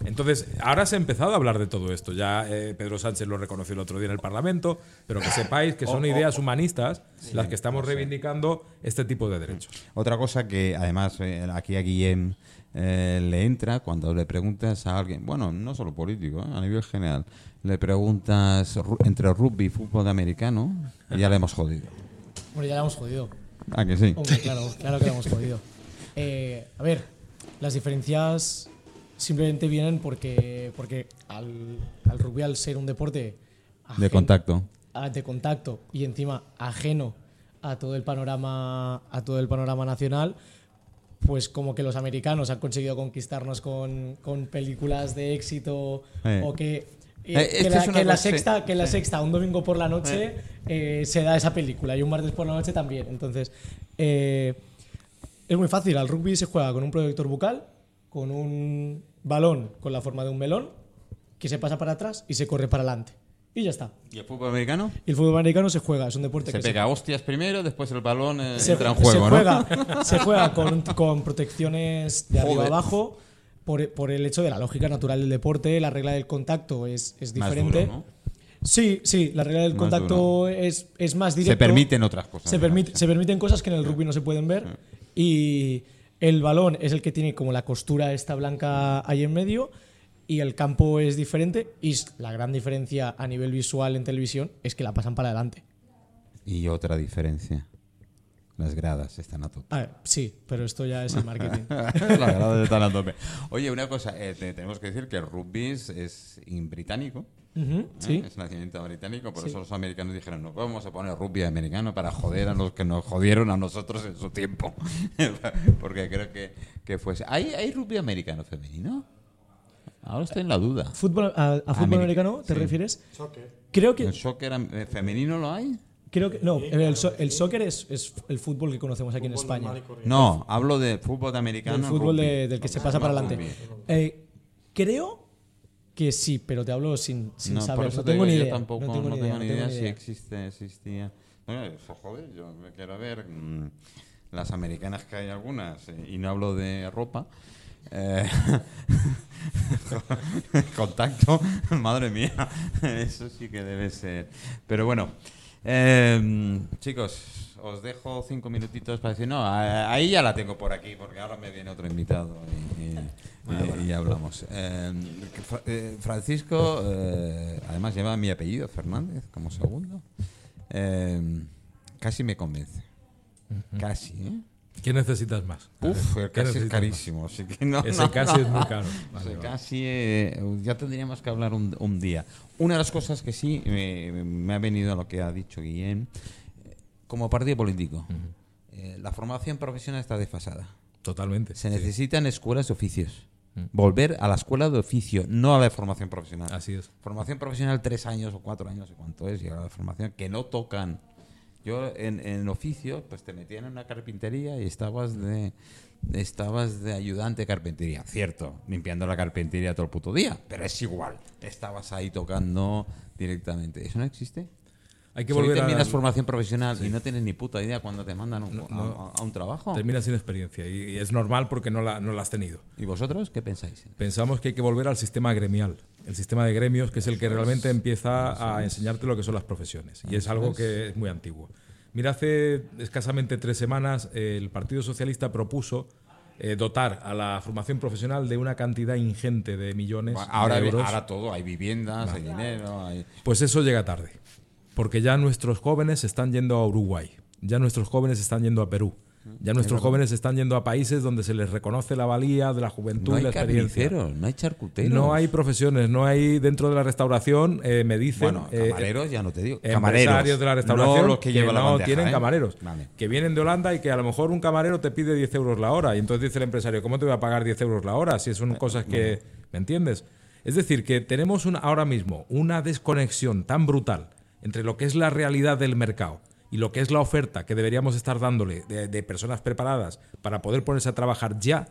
Entonces, ahora se ha empezado a hablar de todo esto. Ya eh, Pedro Sánchez lo reconoció el otro día en el Parlamento, pero que sepáis que son ideas humanistas las que estamos reivindicando este tipo de derechos. Otra cosa que además eh, aquí a Guillem eh, le entra cuando le preguntas a alguien, bueno, no solo político, eh, a nivel general, le preguntas entre rugby y fútbol americano y ya le hemos jodido. Bueno, ya la hemos jodido. Ah, que sí. Hombre, claro, claro que la hemos jodido. Eh, a ver, las diferencias simplemente vienen porque, porque al, al rugby, al ser un deporte De contacto. a- de contacto y encima ajeno a todo el panorama a todo el panorama nacional pues como que los americanos han conseguido conquistarnos con, con películas de éxito Eh. o que, eh, Eh, que la, que sexta que la sexta un domingo por la noche eh, se da esa película y un martes por la noche también. Entonces eh, es muy fácil. Al rugby se juega con un proyector bucal con un balón con la forma de un melón que se pasa para atrás y se corre para adelante y ya está ¿Y el fútbol americano? y el fútbol americano se juega, es un deporte Se que pega hostias primero, después el balón eh, se, entra en se juego, ¿no? juega, se juega con, con protecciones de arriba Joder. abajo por, por el hecho de la lógica natural del deporte, la regla del contacto es, es diferente. duro, ¿no? Sí, sí, la regla del Más contacto es, es más directa. Se permiten otras cosas. Se, permite- se permiten cosas que en el rugby no se pueden ver y el balón es el que tiene como la costura esta blanca ahí en medio y el campo es diferente y la gran diferencia a nivel visual en televisión es que la pasan para adelante. Y otra diferencia. Las gradas están a tope. A ver, sí, pero esto ya es el marketing. Las gradas están a tope. Oye, una cosa, eh, te- tenemos que decir que el rugby es, británico. Ujú, ¿eh? sí. Es nacimiento británico, por Sí. eso los americanos dijeron, no vamos a poner rugby americano para joder a los que nos jodieron a nosotros en su tiempo. Porque creo que, que fuese... ¿Hay, ¿Hay rugby americano femenino? Ahora estoy en la duda. Fútbol, a, a fútbol Ameri- americano te sí. refieres? Creo que ¿El soccer eh, femenino lo hay? Creo que. No, el, so- el soccer es, es el fútbol que conocemos aquí en España. No, hablo de fútbol de americano. El fútbol de- del que se pasa para adelante. Eh, creo que sí, pero te hablo sin, sin no, por saber. eso No te tengo digo, ni idea. tampoco no tengo ni idea, no tengo ni si existe, existía. Bueno, eso, joder, yo me quiero ver mm, las americanas que hay algunas, eh, y no hablo de ropa. Eh, contacto, madre mía, eso sí que debe ser. Pero bueno, eh, chicos, os dejo cinco minutitos para decir, no, ahí ya la tengo por aquí, porque ahora me viene otro invitado y, y- y- y hablamos. Eh, Fra- eh, Francisco, eh, además lleva mi apellido, Fernández, como segundo. Eh, casi me convence. Casi, ¿eh? ¿Qué necesitas más? Uf, el ¿Qué casi es carísimo, así que no. Ese no, casi no. es muy caro. Ese Vale, casi eh, ya tendríamos que hablar un, un día. Una de las cosas que sí me, me ha venido a lo que ha dicho Guillén, eh, como partido político, eh, la formación profesional está desfasada. Totalmente. Se sí. necesitan escuelas de oficios. Volver a la escuela de oficio, no a la formación profesional. Así es. Formación profesional tres años o cuatro años, o cuánto es, y ahora la formación que no tocan. Yo en, en oficio, pues te metían en una carpintería y estabas de estabas de ayudante de carpintería, cierto, limpiando la carpintería todo el puto día, pero es igual. Estabas ahí tocando directamente. ¿Eso no existe? Hay que Si volver a. terminas formación profesional y no tienes ni puta idea cuando te mandan un- No, a- no. a, a un trabajo. Terminas sin experiencia y, y es normal porque no la, no la has tenido. ¿Y vosotros qué pensáis? Pensamos que hay que volver al sistema gremial, el sistema de gremios, que es el que realmente empieza a enseñarte lo que son las profesiones. Y es algo que es muy antiguo. Mira, hace escasamente tres semanas el Partido Socialista propuso eh, dotar a la formación profesional de una cantidad ingente de millones Ahora, de euros. ahora todo, hay viviendas, hay dinero, hay... Pues eso llega tarde, porque ya nuestros jóvenes están yendo a Uruguay, ya nuestros jóvenes están yendo a Perú, ya nuestros jóvenes están yendo a países donde se les reconoce la valía de la juventud No y la experiencia. no hay charcuteros. No hay profesiones, no hay dentro de la restauración, eh, me dicen. Bueno, eh, camareros ya no te digo. empresarios Camareros. de la restauración No los que, llevan la no bandeja, tienen ¿eh? camareros, Vale. que vienen de Holanda y que a lo mejor un camarero te pide 10 euros la hora. Y entonces dice el empresario, ¿cómo te voy a pagar 10 euros la hora si son cosas que... ¿Me entiendes? Es decir, que tenemos una- ahora mismo una desconexión tan brutal entre lo que es la realidad del mercado y lo que es la oferta que deberíamos estar dándole de, de personas preparadas para poder ponerse a trabajar ya,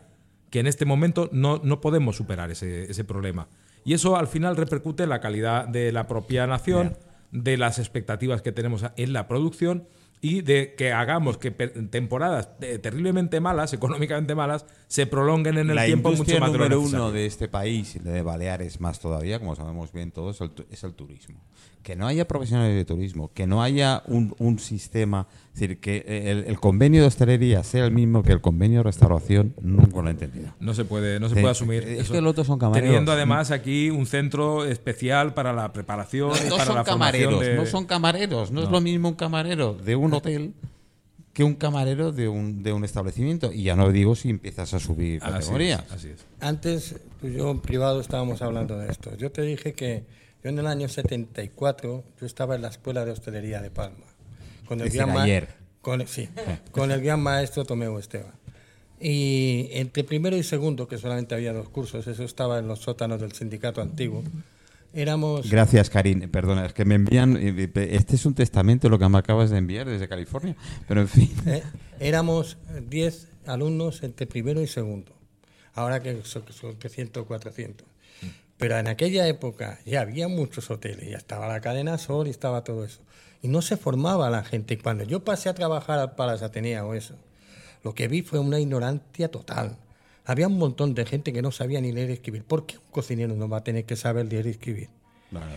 que en este momento no, no podemos superar ese, ese problema. Y eso al final repercute en la calidad de la propia nación, de las expectativas que tenemos en la producción y de que hagamos que temporadas eh, terriblemente malas, económicamente malas, se prolonguen en el la tiempo mucho más número necesario. uno de este país, y de Baleares más todavía, como sabemos bien todos, es el, tu- es el turismo. Que no haya profesionales de turismo, que no haya un, un sistema, es decir, que el, el convenio de hostelería sea el mismo que el convenio de restauración, nunca lo he entendido. No se puede, no se puede asumir. es eso. que los otros son camareros. Teniendo además aquí un centro especial para la preparación No, y no para son la camareros, formación de... no son camareros, no, es lo mismo un camarero de un hotel que un camarero de un, de un establecimiento. Y ya no digo si empiezas a subir Así es, categorías. así es. Antes, tú y yo en privado estábamos hablando de esto. Yo te dije que yo en el año 74 yo estaba en la escuela de hostelería de Palma. Con el Es gran ayer. Con, sí, con el gran maestro Tomeo Esteban. Y entre primero y segundo, que solamente había dos cursos, eso estaba en los sótanos del sindicato antiguo, éramos... Gracias, Karin. Perdona, es que me envían. eh, eh, Este es un testamento lo que me acabas de enviar desde California. Pero en fin. Eh, éramos 10 alumnos entre primero y segundo. Ahora que son, son 300 o 400. Pero en aquella época ya había muchos hoteles, ya estaba la cadena Sol y estaba todo eso. Y no se formaba la gente. Cuando yo pasé a trabajar al Palas Atenea o eso, lo que vi fue una ignorancia total. Había un montón de gente que no sabía ni leer y escribir. ¿Por qué un cocinero no va a tener que saber leer y escribir?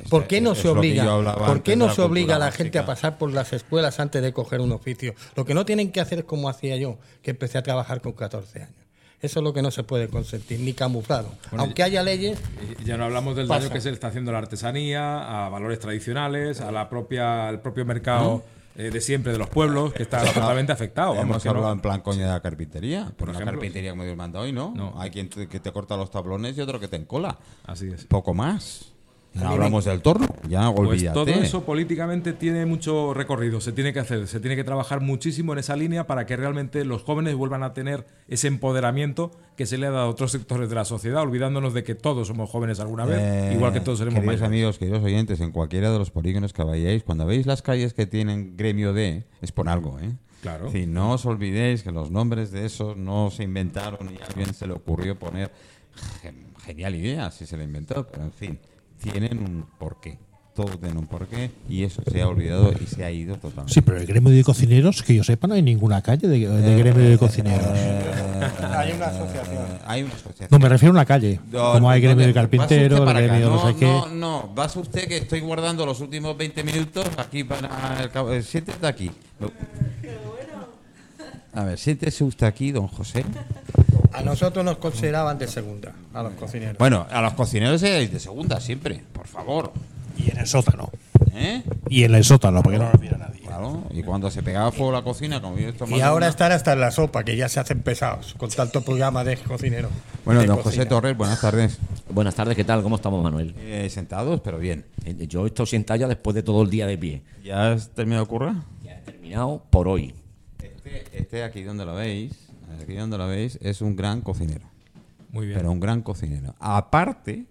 ¿Por qué no se obliga? ¿Por qué no se obliga a la gente a pasar por las escuelas antes de coger un oficio? Lo que no tienen que hacer es como hacía yo, que empecé a trabajar con 14 años. Eso es lo que no se puede consentir, ni camuflado. Aunque haya leyes, ya no hablamos del Pasa. daño que se le está haciendo a la artesanía, a valores tradicionales, a la propia, al propio mercado eh, de siempre de los pueblos, que está totalmente afectado. Vamos, Hemos no- hablado en plan coña de la carpintería. Por la ejemplo. carpintería como Dios manda hoy, ¿no? No. Hay quien te, que te corta los tablones y otro que te encola. Así es. Poco más. No hablamos del torno, ya Pues olvídate. todo eso políticamente tiene mucho recorrido, se tiene que hacer, se tiene que trabajar muchísimo en esa línea para que realmente los jóvenes vuelvan a tener ese empoderamiento que se le ha dado a otros sectores de la sociedad, olvidándonos de que todos somos jóvenes alguna vez, Eh, igual que todos seremos queridos mayores. amigos, queridos oyentes, en cualquiera de los polígonos que vayáis, cuando veis las calles que tienen gremio D, es por algo, ¿eh? Claro. Decir, no os olvidéis que los nombres de esos no se inventaron y a alguien se le ocurrió poner gen- genial idea si se le inventó, pero en fin, tienen un porqué. Todo tiene un porqué y eso se ha olvidado y se ha ido totalmente. Sí, pero el gremio de cocineros, que yo sepa, no hay ninguna calle de, de gremio de cocineros. Hay una asociación. Eh, hay una asociación. No, me refiero a una calle. No, como hay no, gremio no, de carpinteros, gremio no, sé qué. No, no, vas usted que estoy guardando los últimos 20 minutos aquí para el cabo- eh, Siéntete aquí. A ver, siéntese usted aquí, don José. A nosotros nos consideraban de segunda, a los cocineros. Bueno, a los cocineros seáis de segunda siempre, por favor. Y en el sótano. ¿Eh? Y en el sótano, porque no lo mira nadie. Claro, y cuando se pegaba fuego la cocina, como yo esto Y ahora están hasta en la sopa, que ya se hacen pesados con tanto programa de cocinero. Bueno, de don cocina. José Torres, buenas tardes. Buenas tardes, ¿qué tal? ¿Cómo estamos, Manuel? Eh, sentados, pero bien. Eh, Yo estoy sentado ya después de todo el día de pie. ¿Ya has terminado de currar? Ya he terminado por hoy. Este, este aquí donde lo veis, aquí donde lo veis, es un gran cocinero. Muy bien. Pero un gran cocinero. Aparte,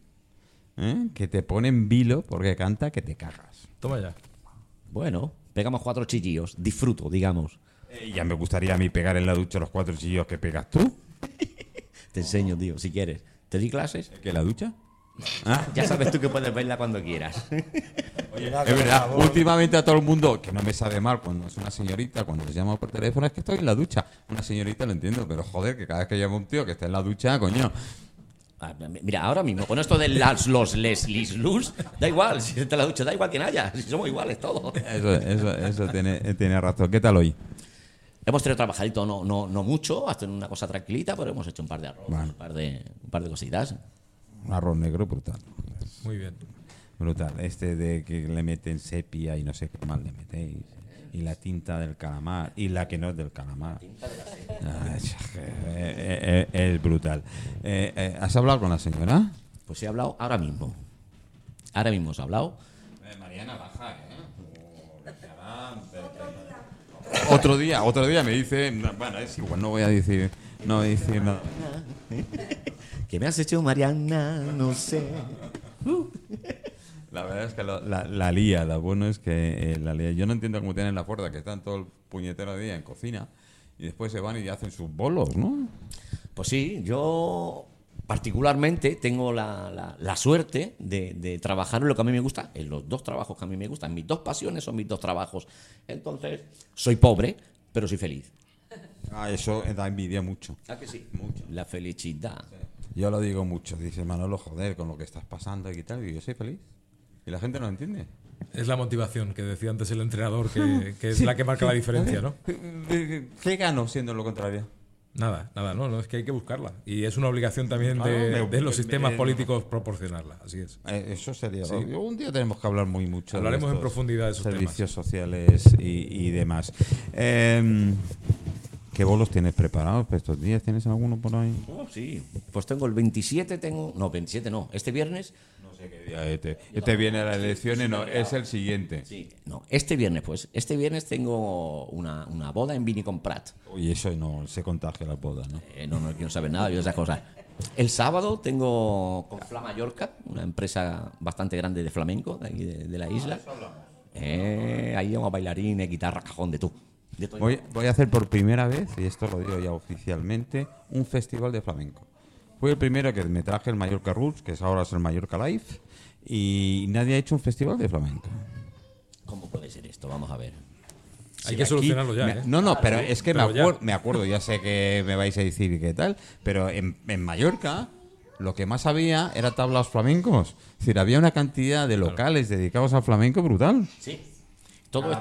¿eh? que te pone en vilo porque canta que te cagas. Toma ya. Bueno, pegamos cuatro chillillos. Disfruto, digamos. Eh, ya me gustaría a mí pegar en la ducha los cuatro chillos que pegas tú. Te enseño, tío, si quieres. ¿Te di clases? ¿Que en la ducha? Ah, Ya sabes tú que puedes verla cuando quieras. es verdad, últimamente a todo el mundo, que no me sabe mal cuando es una señorita, cuando les llamo por teléfono, es que estoy en la ducha. Una señorita lo entiendo, pero joder, que cada vez que llamo a un tío que está en la ducha, coño. Ah, Mira, ahora mismo, con esto de las, los Leslis Luz, da igual, si te la ducha, da igual quien haya, si somos iguales todos. Eso, eso, eso tiene, tiene razón. ¿Qué tal hoy? Hemos tenido trabajadito, no, no, no mucho, hasta en una cosa tranquilita, pero hemos hecho un par de arroz, Bueno. un, par de, un par de cositas. Un arroz negro brutal. Muy bien. Brutal. Este de que le meten sepia y no sé qué más le metéis. Y la tinta del calamar. Y la que no es del calamar. Ah, es, eh, eh, es brutal. Eh, eh, ¿Has hablado con la señora? Pues he hablado ahora mismo. Ahora mismo os he hablado. Mariana baja, Otro día, otro día me dice, bueno, es igual, no voy a decir, no voy a decir nada. ¿Qué me has hecho, Mariana? No sé. La verdad es que lo- la, la lía, lo bueno es que eh, la lía. Yo no entiendo cómo tienen la fuerza que están todo el puñetero día en cocina y después se van y hacen sus bolos, ¿no? Pues sí, yo particularmente tengo la, la- la suerte de, de trabajar en lo que a mí me gusta, en los dos trabajos que a mí me gustan. Mis dos pasiones son mis dos trabajos. Entonces, soy pobre, pero soy feliz. Ah, eso da envidia mucho. ¿A que sí? Mucho. La felicidad. Yo lo digo mucho, dice Manolo, joder, con lo que estás pasando y tal, y yo soy feliz. Y la gente no lo entiende. Es la motivación que decía antes el entrenador, que, que es la que marca la diferencia, ¿no? ¿Qué gano siendo lo contrario? Nada, nada, no, no, es que hay que buscarla. Y es una obligación también Claro, de, me- de los sistemas me- políticos proporcionarla, así es. Eh, Eso sería. Un día tenemos que hablar muy mucho. de Hablaremos en estos profundidad de esos servicios sociales y, y demás. Em, ¿Qué bolos tienes preparados para estos días? ¿Tienes alguno por ahí? Oh, sí, pues tengo el 27, tengo... No, 27 no. Este viernes... No sé qué día este. Este viene a las elecciones, no, es el siguiente. Sí, no, este viernes, pues. Este viernes tengo una, una boda en Vinicom-Prat. Uy, eso no se contagia la boda, ¿no? Eh, no, no quiero saber nada yo esas cosas. El sábado tengo con Fla Mallorca, una empresa bastante grande de flamenco de, aquí de, de la isla. Eh, ahí vamos bailarines, guitarra, cajón, de tú. Voy, voy a hacer por primera vez, y esto lo digo ya oficialmente, un festival de flamenco. Fui el primero que me traje el Mallorca Roots, que es ahora es el Mallorca Live, y nadie ha hecho un festival de flamenco. ¿Cómo puede ser esto? Vamos a ver. Hay que Aquí solucionarlo ya, me- ¿eh? No, no, pero es que me, Pero acuer- me acuerdo, ya sé que me vais a decir qué tal, pero en, en Mallorca lo que más había era tablas flamencos. Es decir, había una cantidad de locales dedicados al flamenco brutal. Sí. Todo es-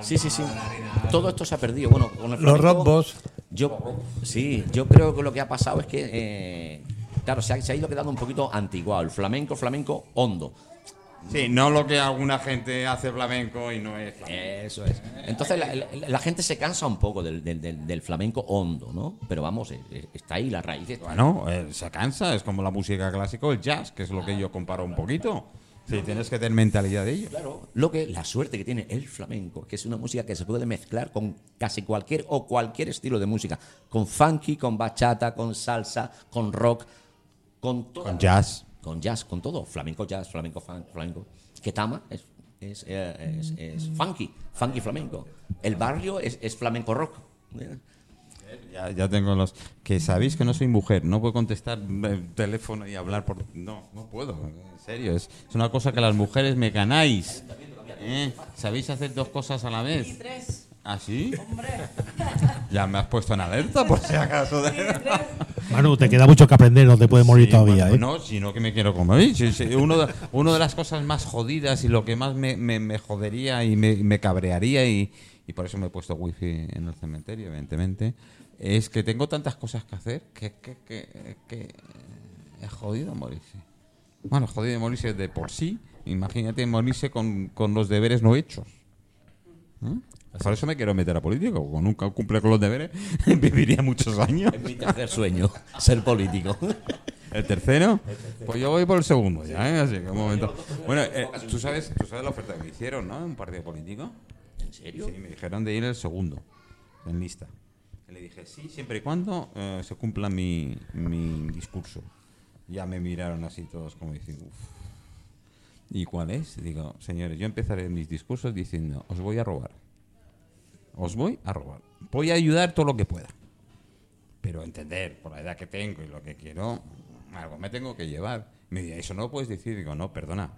sí, sí, sí. Todo esto se ha perdido. Bueno, con el Los rombos. Yo, sí, yo creo que lo que ha pasado es que, eh, claro, se ha, se ha ido quedando un poquito antiguado. El flamenco, flamenco hondo. Sí, no lo que alguna gente hace flamenco y no es flamenco. Eso es. Entonces la, la- la gente se cansa un poco del, del- del- del flamenco hondo, ¿no? Pero vamos, eh, eh, está ahí la raíz. está. Bueno, eh, se cansa, es como la música clásica el jazz, que es lo que yo comparo un poquito. Sí, tienes que tener mentalidad de ello. Claro, lo que la suerte que tiene el flamenco, que es una música que se puede mezclar con casi cualquier o cualquier estilo de música, con funky, con bachata, con salsa, con rock, con todo. Con jazz. Con jazz, con todo, flamenco jazz, flamenco funk, flamenco. Ketama es es, eh, es, es funky, funky flamenco. El barrio es, es flamenco rock. Ya, ya tengo los. Que sabéis que no soy mujer, no puedo contestar el teléfono y hablar por. No, no puedo, en serio. Es, es una cosa que las mujeres me ganáis. ¿Eh? ¿Sabéis hacer dos cosas a la vez? Tres. ¿Ah, sí? Ya me has puesto en alerta por si acaso. Manu, te queda mucho que aprender, no te puedes morir Sí, todavía, bueno, ¿eh? No, sino que me quiero comer. Sí, sí, Uno, de, uno de las cosas más jodidas y lo que más me, me- me jodería y me, me cabrearía y, y por eso me he puesto wifi en el cementerio, evidentemente, es que tengo tantas cosas que hacer que, que, que, que es jodido morirse. Bueno, jodido morirse de por sí. Imagínate morirse con, con los deberes no hechos. ¿Eh? Por eso me quiero meter a político. Con nunca cumple con los deberes, viviría muchos años. Es mi tercer sueño, ser político. ¿El tercero? Pues yo voy por el segundo ya, ¿eh? Así que un momento. Bueno, eh, ¿tú, sabes, tú sabes la oferta que me hicieron, ¿no? Un partido político. ¿En serio? Sí, me dijeron de ir el segundo, en lista. Le dije, sí, siempre y cuando eh, se cumpla mi, mi discurso. Ya me miraron así todos como diciendo, uff. ¿Y cuál es? Digo, señores, yo empezaré mis discursos diciendo, os voy a robar. Os voy a robar. Voy a ayudar todo lo que pueda. Pero entender, por la edad que tengo y lo que quiero, algo me tengo que llevar. Me dice, eso no lo puedes decir. Digo, no, perdona.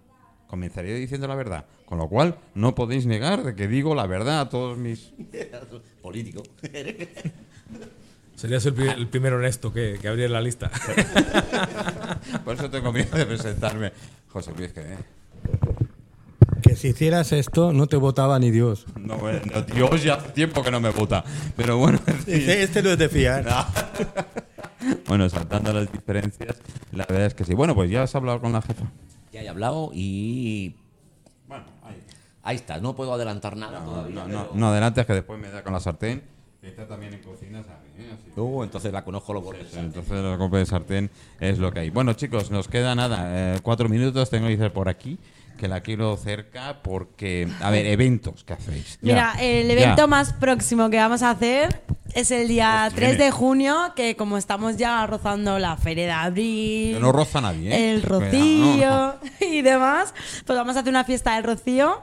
Comenzaría diciendo la verdad. Con lo cual, no podéis negar de que digo la verdad a todos mis... político. Serías el, el primero honesto que, que abriera la lista. Por eso tengo miedo de presentarme. José Luis, que... Que si hicieras esto, no te votaba ni Dios. No, bueno, Dios ya hace tiempo que no me vota. Pero bueno. Dice, este no es de fiar. bueno, saltando las diferencias, la verdad es que sí. Bueno, pues ya has hablado con la jefa. Ya he hablado y Bueno, ahí. ahí está. No puedo adelantar nada No, todavía. no, pero- no, no adelante, que después me da con la sartén. Está también en cocina, ¿sabes? ¿eh? Así Uh, entonces la conozco los golpes. Entonces la copa de sartén es lo que hay. Bueno, chicos, nos queda nada. eh, cuatro minutos tengo que ir por aquí, que la quiero cerca porque... A ver, eventos que hacéis. Mira, Ya, el ya. evento más próximo que vamos a hacer es el día Pues 3 tiene. de junio, que como estamos ya rozando la Feria de Abril, no roza nadie, ¿eh? el Rocío y demás, pues vamos a hacer una fiesta del Rocío.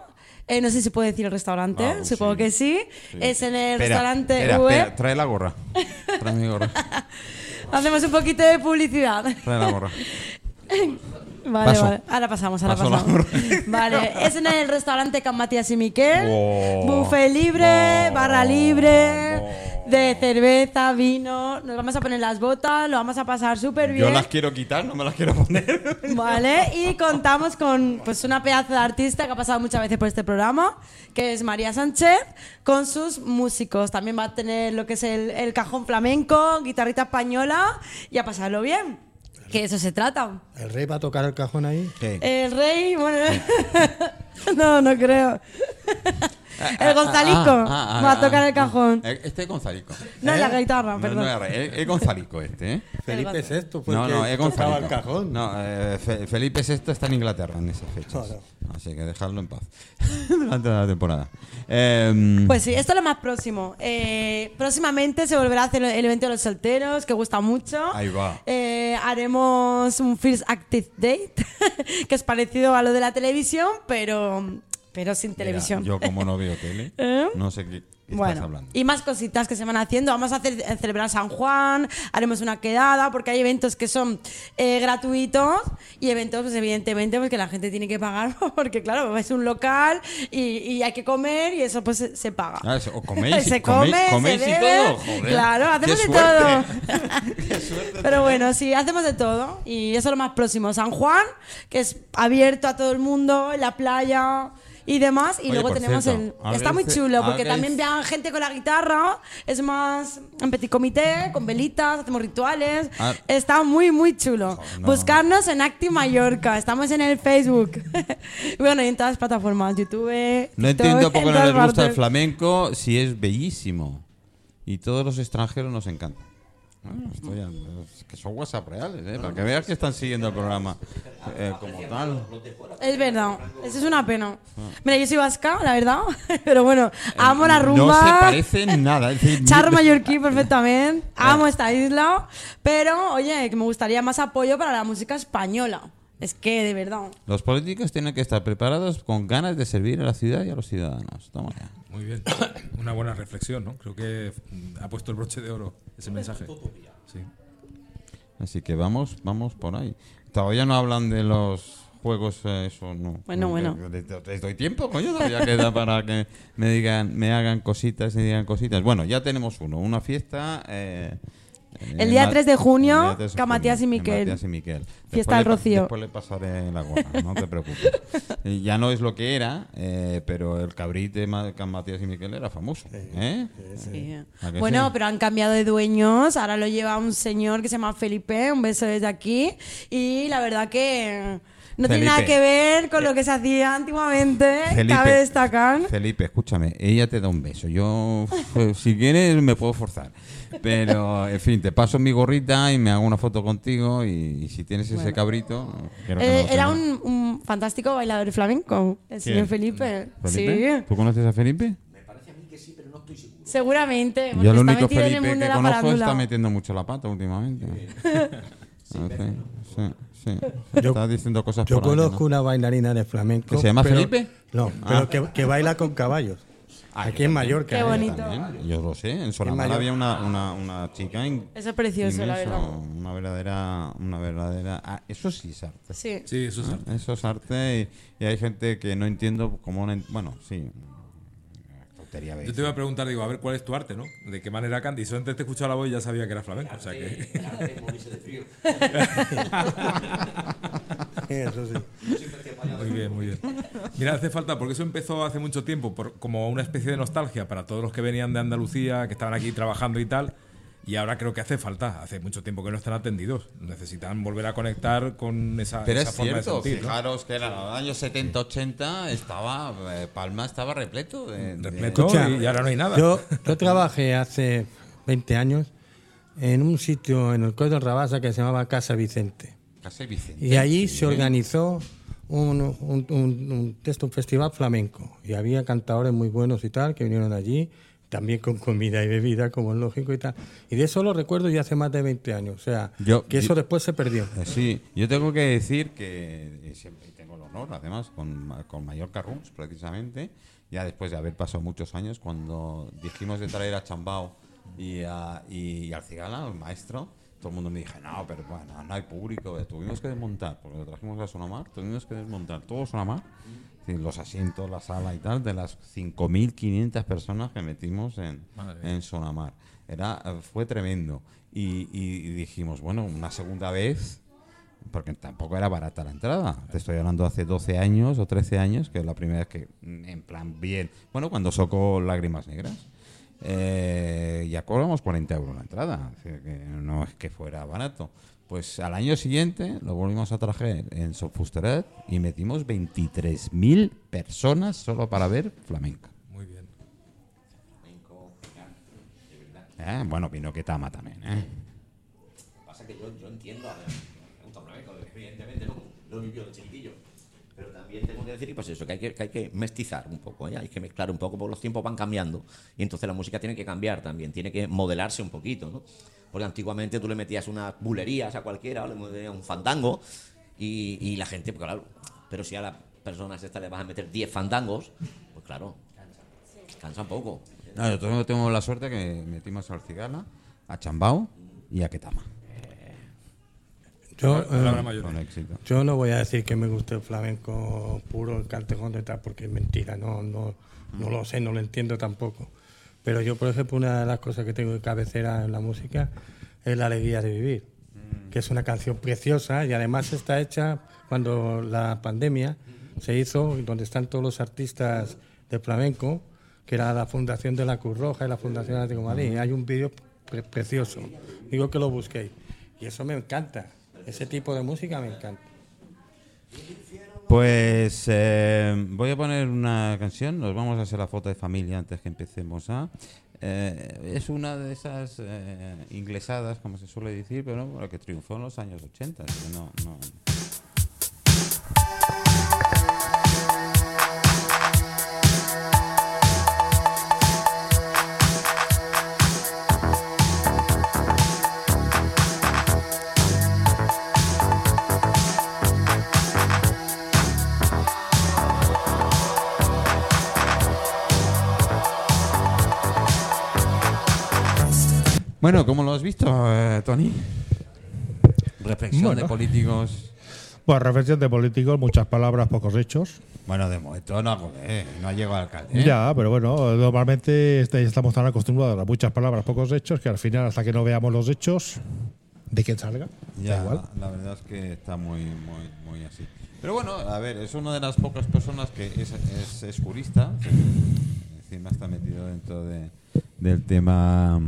Eh, no sé si puede decir el restaurante, Ah, pues supongo sí. que sí. Sí. Es en el Espera, restaurante espera, web. espera, trae la gorra. Trae mi gorra. Hacemos un poquito de publicidad. Trae la gorra. Vale, Paso. vale. Ahora pasamos, ahora Paso pasamos. Vale, es en el restaurante Can Matías y Miquel. Oh. Buffet libre, Oh. barra libre, Oh. de cerveza, vino. Nos vamos a poner las botas, lo vamos a pasar súper bien. Yo las quiero quitar, no me las quiero poner. Vale, y contamos con pues una pedazo de artista que ha pasado muchas veces por este programa, que es María Sánchez, con sus músicos. También va a tener lo que es el, el cajón flamenco, guitarrita española y a pasarlo bien. Que eso se trata. ¿El rey va a tocar el cajón ahí? El rey, bueno, no, no creo. El Gonzalico Ah, ah, va a ah, tocar ah, el cajón. ah. Este es Gonzalico. No, ¿Eh? la guitarra, No, perdón. no, es, es Gonzalico este, ¿eh? Felipe es esto, fue No, no, es tocaba Gonzalico. el cajón. No, eh, Fe- Felipe VI está en Inglaterra en esas fechas. Claro. Así que dejarlo en paz durante la temporada. Em, Pues sí, esto es lo más próximo. Eh, próximamente se volverá a hacer el evento de los solteros, que gusta mucho. Ahí va. Eh, haremos un First Active Date, que es parecido a lo de la televisión, pero, pero sin mira, televisión. yo como no veo tele, ¿Eh? no sé qué estás Bueno, hablando. y más cositas que se van haciendo. Vamos a hacer, eh, celebrar San Juan, haremos una quedada, porque hay eventos que son eh, gratuitos y eventos, pues evidentemente, pues que la gente tiene que pagar, porque claro, es un local y, y hay que comer y eso pues se, se paga. Ah, eso, ¿o coméis, se coméis- come, coméis se y todo? Joder, claro, hacemos qué de suerte. todo. Pero bueno, sí, hacemos de todo. Y eso es lo más próximo. San Juan, que es abierto a todo el mundo, en la playa y demás. Y Oye, luego tenemos cierto, el. Está muy chulo, porque también vean gente con la guitarra. Es más en petit comité, con velitas, hacemos rituales. Ah. Está muy, muy chulo. Joder, no. Buscarnos en Acti Mallorca. Estamos en el Facebook. bueno, y en todas las plataformas: YouTube. No TikTok, entiendo por qué no les gusta el partes. flamenco si es bellísimo. Y todos los extranjeros nos encantan. Bueno, estoy a- es que son WhatsApp reales, ¿eh? Para que veas que están siguiendo el programa eh, como tal. Es verdad, eso es una pena. Mira, yo soy vasca, la verdad, pero bueno, amo la rumba. No se parece nada. es decir, Char ni- mallorquí perfectamente. Amo esta isla. Pero, oye, que me gustaría más apoyo para la música española. Es que, de verdad. Los políticos tienen que estar preparados con ganas de servir a la ciudad y a los ciudadanos. Toma ya. Muy bien. Una buena reflexión, ¿no? Creo que mm, ha puesto el broche de oro ese mensaje. Sí. Así que vamos, vamos por ahí. Todavía no hablan de los juegos, eh, eso no. Bueno, No, bueno. les doy tiempo, coño, todavía queda para que me digan, me hagan cositas y digan cositas. Bueno, ya tenemos uno, una fiesta. eh, El en día Ma- 3 de junio, el día 3 de con Matías y junio, Miquel. Matías y Miquel. Fiesta pa- Rocío. Después le pasaré la gorra, no te preocupes. Ya no es lo que era, eh, pero el cabrite de Ma- con Matías y Miquel era famoso. ¿eh? Sí. ¿A que Bueno, sí? pero han cambiado de dueños. Ahora lo lleva un señor que se llama Felipe. Un beso desde aquí. Y la verdad que no tiene Felipe. nada que ver con lo que se hacía antiguamente. Cabe destacar. Felipe, escúchame, ella te da un beso. Yo, f- si quieres, me puedo forzar. Pero, en fin, te paso mi gorrita y me hago una foto contigo. Y, y si tienes ese cabrito. que Eh, me era un, un fantástico bailador flamenco, el señor Felipe. ¿Felipe? Sí, ¿Tú conoces a Felipe? seguramente. porque Yo el está único metido en el Felipe mundo que de la conozco farándula. está metiendo mucho la pata últimamente. Sí, sí, sí. Yo- está diciendo cosas Yo por ahí conozco no. una bailarina de flamenco. ¿Que se llama pero- Felipe? No, Ah. pero que, que baila con caballos. Ah, aquí yo en. Mallorca. Qué ¿eh? bonito. También, yo lo sé. En Sonamar mayor. había una, una, una chica in- Eso es precioso, la inmenso, verdad. Una verdadera, una verdadera. ah, eso sí es arte. Sí. Sí, eso es Ah, Eso es arte y, y hay gente que no entiendo cómo. no en- bueno, sí. Yo te iba a preguntar, digo, a ver cuál es tu arte, ¿no? ¿De qué manera canta? Y solo antes te he escuchado la voz y ya sabía que era flamenco. O sea que. Eso sí. Muy bien, muy bien. Mira, hace falta, porque eso empezó hace mucho tiempo, por, como una especie de nostalgia para todos los que venían de Andalucía, que estaban aquí trabajando y tal. Y ahora creo que hace falta, hace mucho tiempo que no están atendidos. Necesitan volver a conectar con esa, Pero esa es forma cierto, de sentir. ¿no? fijaros que en los años 70-80 estaba. eh, Palma estaba repleto de. de- Repleto Escucha, y ahora no hay nada. Yo, yo trabajé hace 20 años en un sitio en el Codo de Rabasa que se llamaba Casa Vicente. Casi Vicente. Y allí se organizó un, un, un- un festival flamenco. Y había cantadores muy buenos y tal que vinieron allí, también con comida y bebida, como es lógico y tal. Y de eso lo recuerdo ya hace más de 20 años. O sea, Yo- que eso yo- después se perdió. Eh, Sí, yo tengo que decir que y siempre tengo el honor, además, con, con Mallorca Rooms, precisamente, ya después de haber pasado muchos años, cuando dijimos de traer a Chambao y, a, y, y al Cigala, al maestro, todo el mundo me dije, no, pero bueno, no hay público, eh, tuvimos que desmontar, porque lo trajimos a Sonamar, tuvimos que desmontar todo decir, los asientos, la sala y tal, de las 5.500 personas que metimos en, en Sonamar. Era, eh, fue tremendo. Y, y- dijimos, bueno, una segunda vez, porque tampoco era barata la entrada. Te estoy hablando hace 12 años o 13 años, que es la primera vez que, en plan, bien. Bueno, cuando socó Lágrimas Negras. Eh, ya cobramos 40 euros la entrada. es decir, que no es que fuera barato. Pues al año siguiente lo volvimos a traer en Sofusteret y metimos 23.000 personas solo para ver flamenco. Muy bien. Eh, Bueno, vino que tama también. ¿eh? Pasa que yo, yo entiendo, a ver, me gusta flamenco, evidentemente no, lo vivió de chiquitillo. Pero también tengo que decir pues eso, que hay que, que hay que mestizar un poco, ¿eh? hay que mezclar un poco, porque los tiempos van cambiando y entonces la música tiene que cambiar también, tiene que modelarse un poquito, ¿no? Porque antiguamente tú le metías unas bulerías a cualquiera, o le metías un fandango y, y la gente, pues claro, pero si a las personas estas le vas a meter 10 fandangos, pues claro, cansa un poco. No, yo tengo, la suerte que metimos al Cigala, a Chambao y a Ketama. Yo, eh, mayor. Con éxito. Yo no voy a decir que me guste el flamenco puro, el cantejón de tal, porque es mentira, no, no, no lo sé, no lo entiendo tampoco. Pero yo, por ejemplo, una de las cosas que tengo de cabecera en la música es La alegría de vivir, que es una canción preciosa y además está hecha cuando la pandemia se hizo, donde están todos los artistas de flamenco, que era la Fundación de la Cruz Roja y la Fundación de Madrid. Hay un vídeo pre- precioso. Digo que lo busquéis. Y eso me encanta. Ese tipo de música me encanta. Pues eh, voy a poner una canción. Nos vamos a hacer la foto de familia antes que empecemos a. eh, es una de esas eh, inglesadas, como se suele decir, pero bueno, que triunfó en los años 80. así que no, no. Bueno, ¿cómo lo has visto, eh, Tony? Reflexión Bueno. de políticos. Bueno, reflexión de políticos, muchas palabras, pocos hechos. Bueno, de momento no, eh, no ha llegado alcalde. ¿eh? Ya, pero bueno, normalmente este- estamos tan acostumbrados a muchas palabras, pocos hechos, que al final, hasta que no veamos los hechos, de quién salga, Ya, igual. la verdad es que está muy, muy, muy así. Pero bueno, a ver, es una de las pocas personas que es, es, es jurista, encima está metido dentro de, del tema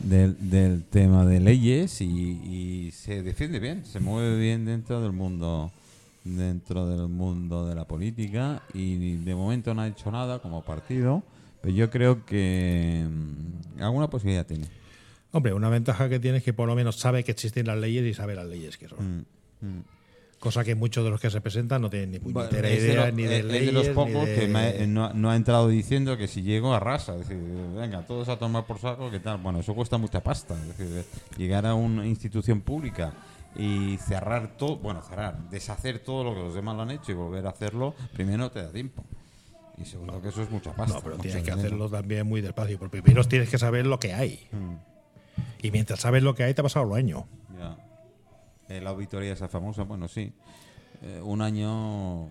del, del tema de leyes y, y se defiende bien, se mueve bien dentro del mundo dentro del mundo de la política y de momento no ha hecho nada como partido, pero yo creo que mm, alguna posibilidad tiene. Hombre, una ventaja que tiene es que por lo menos sabe que existen las leyes y sabe las leyes que son. Mm, mm. Cosa que muchos de los que se presentan no tienen ni Bueno, puñetera de idea lo- ni de es- es leyes. de los pocos de- que me- no, no ha entrado diciendo que si llego arrasa. Es decir, venga, todos a tomar por saco, ¿qué tal? Bueno, eso cuesta mucha pasta. Es decir, llegar a una institución pública y cerrar todo, bueno, cerrar, deshacer todo lo que los demás lo han hecho y volver a hacerlo, primero te da tiempo. Y segundo que eso es mucha pasta. No, pero tienes que hacerlo también muy despacio. Porque primero tienes que saber lo que hay. Mm, Y mientras sabes lo que hay, te ha pasado los años. Eh, la auditoría esa famosa, bueno, sí. Eh, un año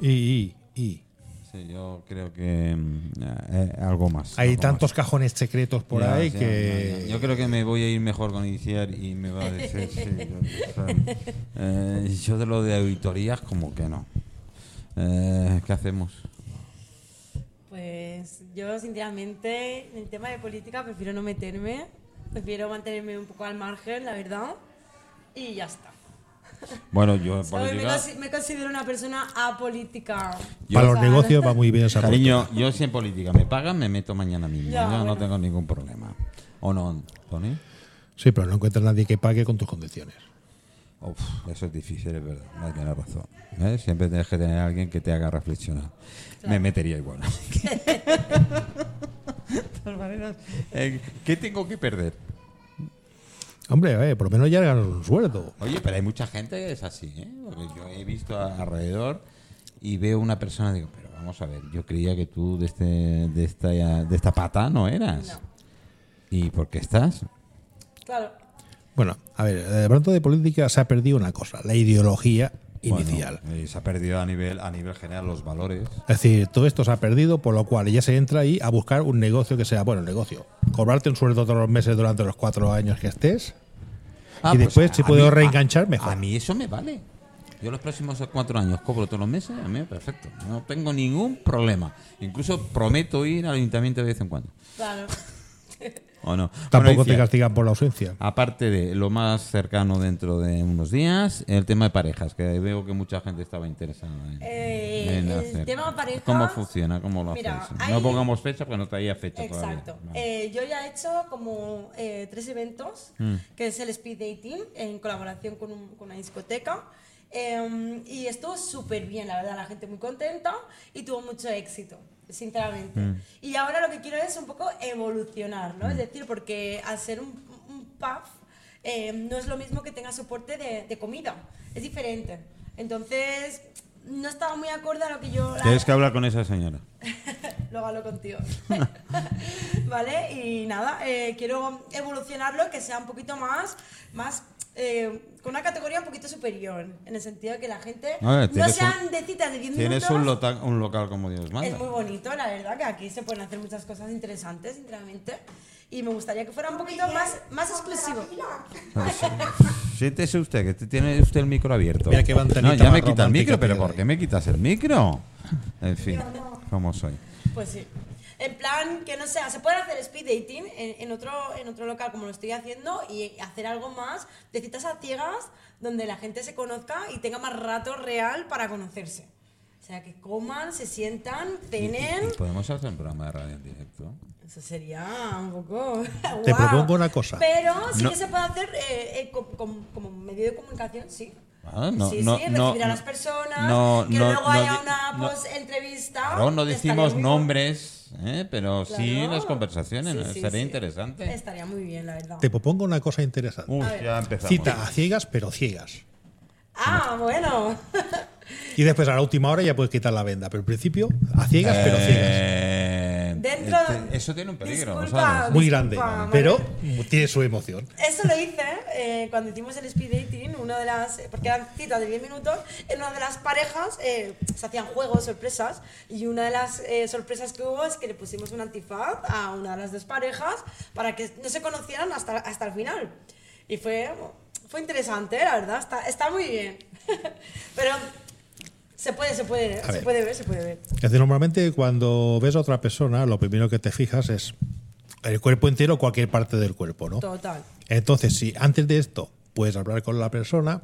Y, y, y. Sí, yo creo que mm, eh, algo más. Hay algo tantos más. cajones secretos por Ya, ahí ya, que. ya, ya. Yo creo que me voy a ir mejor con iniciar y me va a decir. sí, yo, o sea, eh, yo de lo de auditorías, como que no. Eh, ¿Qué hacemos? Pues yo, sinceramente, en el tema de política prefiero no meterme. Prefiero mantenerme un poco al margen, la verdad. Y ya está. Bueno, yo. Me, política. consi- me considero una persona apolítica. Para O los sea, negocios va muy bien esa Cariño, yo si en política me pagan, me meto mañana mismo. Ya, yo no tengo ningún problema. ¿O no, Tony? Sí, pero no encuentras nadie que pague con tus condiciones. Uf, eso es difícil, es verdad. No tienes razón. ¿eh? Siempre tienes que tener a alguien que te haga reflexionar. Me metería igual. De todas maneras, eh, ¿Qué tengo que perder? Hombre, eh, por lo menos ya ganas un sueldo. Oye, pero hay mucha gente que es así, ¿eh? Porque yo he visto a- alrededor y veo una persona y digo, pero vamos a ver, yo creía que tú de, este, de, esta, de esta pata no eras. No. ¿Y por qué estás? Claro. Bueno, a ver, de pronto de política se ha perdido una cosa, la ideología inicial. Bueno, eh, se ha perdido a nivel, a nivel general los valores. Es decir, todo esto se ha perdido, por lo cual ya se entra ahí a buscar un negocio que sea, bueno, negocio. Cobrarte un sueldo todos los meses durante los cuatro años que estés. Ah, y pues después, a- si puedo mí- reenganchar, a- mejor. A mí eso me vale. Yo los próximos cuatro años cobro todos los meses, a mí perfecto. No tengo ningún problema. Incluso prometo ir al ayuntamiento de vez en cuando. Claro. ¿O no? Tampoco Bueno, te castigan por la ausencia. Aparte de lo más cercano dentro de unos días, el tema de parejas, que veo que mucha gente estaba interesada en, Eh, en el hacer. tema parejas- ¿Cómo funciona? ¿Cómo lo Mira, hacéis? hay- No pongamos fecha porque no traía fecha Exacto. todavía. Vale. Eh, yo ya he hecho como eh, tres eventos, Mm. que es el Speed Dating, en colaboración con, un- con una discoteca. Eh, y estuvo súper bien, la verdad, la gente muy contenta y tuvo mucho éxito, sinceramente. Mm. Y ahora lo que quiero es un poco evolucionar, ¿no? Es decir, porque al ser un, un pub, eh, no es lo mismo que tenga soporte de, de comida, es diferente. Entonces, no estaba muy acorde a lo que yo... Tienes que hablar con esa señora. Luego hablo contigo. ¿Vale? Y nada, eh, quiero evolucionarlo, que sea un poquito más, más eh, con una categoría un poquito superior, en el sentido de que la gente A ver, no tienes sean un- de citas de 10 Tienes minutos. un, lota- un local como Dios manda. Es muy bonito, la verdad, que aquí se pueden hacer muchas cosas interesantes, sinceramente. Y me gustaría que fuera un poquito más, más exclusivo. Siéntese usted, que tiene usted el micro abierto. Mira no, ya me quita el micro, pero ¿por qué me quitas el micro? En fin, ¿cómo soy? Pues sí. En plan, que no sea, se puede hacer speed dating en, en otro, en otro local como lo estoy haciendo y hacer algo más de citas a ciegas donde la gente se conozca y tenga más rato real para conocerse. sea, que coman, se sientan, cenen. podemos hacer un programa de radio en directo. Eso sería un poco. Te guau. propongo una cosa. Pero sí No. que se puede hacer eh, eh, co- com- como medio de comunicación, sí. Ah, no, sí, no, sí, no, recibir a las no, personas, no, que no, luego no haya una no- pues, entrevista. No estaría decimos nombres, ¿eh? pero sí las conversaciones. Sí, ¿no? sí, Sería sí. interesante. Estaría muy bien, la verdad. Te propongo una cosa interesante. Ya empezamos. Cita a ciegas, pero ciegas. Ah, bueno. Y después a la última hora ya puedes quitar la venda. Pero al principio, a ciegas, pero ciegas. Dentro- este- eso tiene un peligro, ¿lo Disculpa, sabes? Muy disculpa, grande, Manuel. pero tiene su emoción. Eso lo hice eh, cuando hicimos el speed dating, una de las, porque eran citas de 10 minutos, en una de las parejas eh, se hacían juegos, sorpresas, y una de las eh, sorpresas que hubo es que le pusimos un antifaz a una de las dos parejas para que no se conocieran hasta, hasta el final. Y fue, fue interesante, la verdad, está, está muy bien. Pero se puede, se puede, se ver. puede ver, se puede ver. Es decir, normalmente cuando ves a otra persona, lo primero que te fijas es el cuerpo entero o cualquier parte del cuerpo, ¿no? Total. Entonces, si antes de esto puedes hablar con la persona,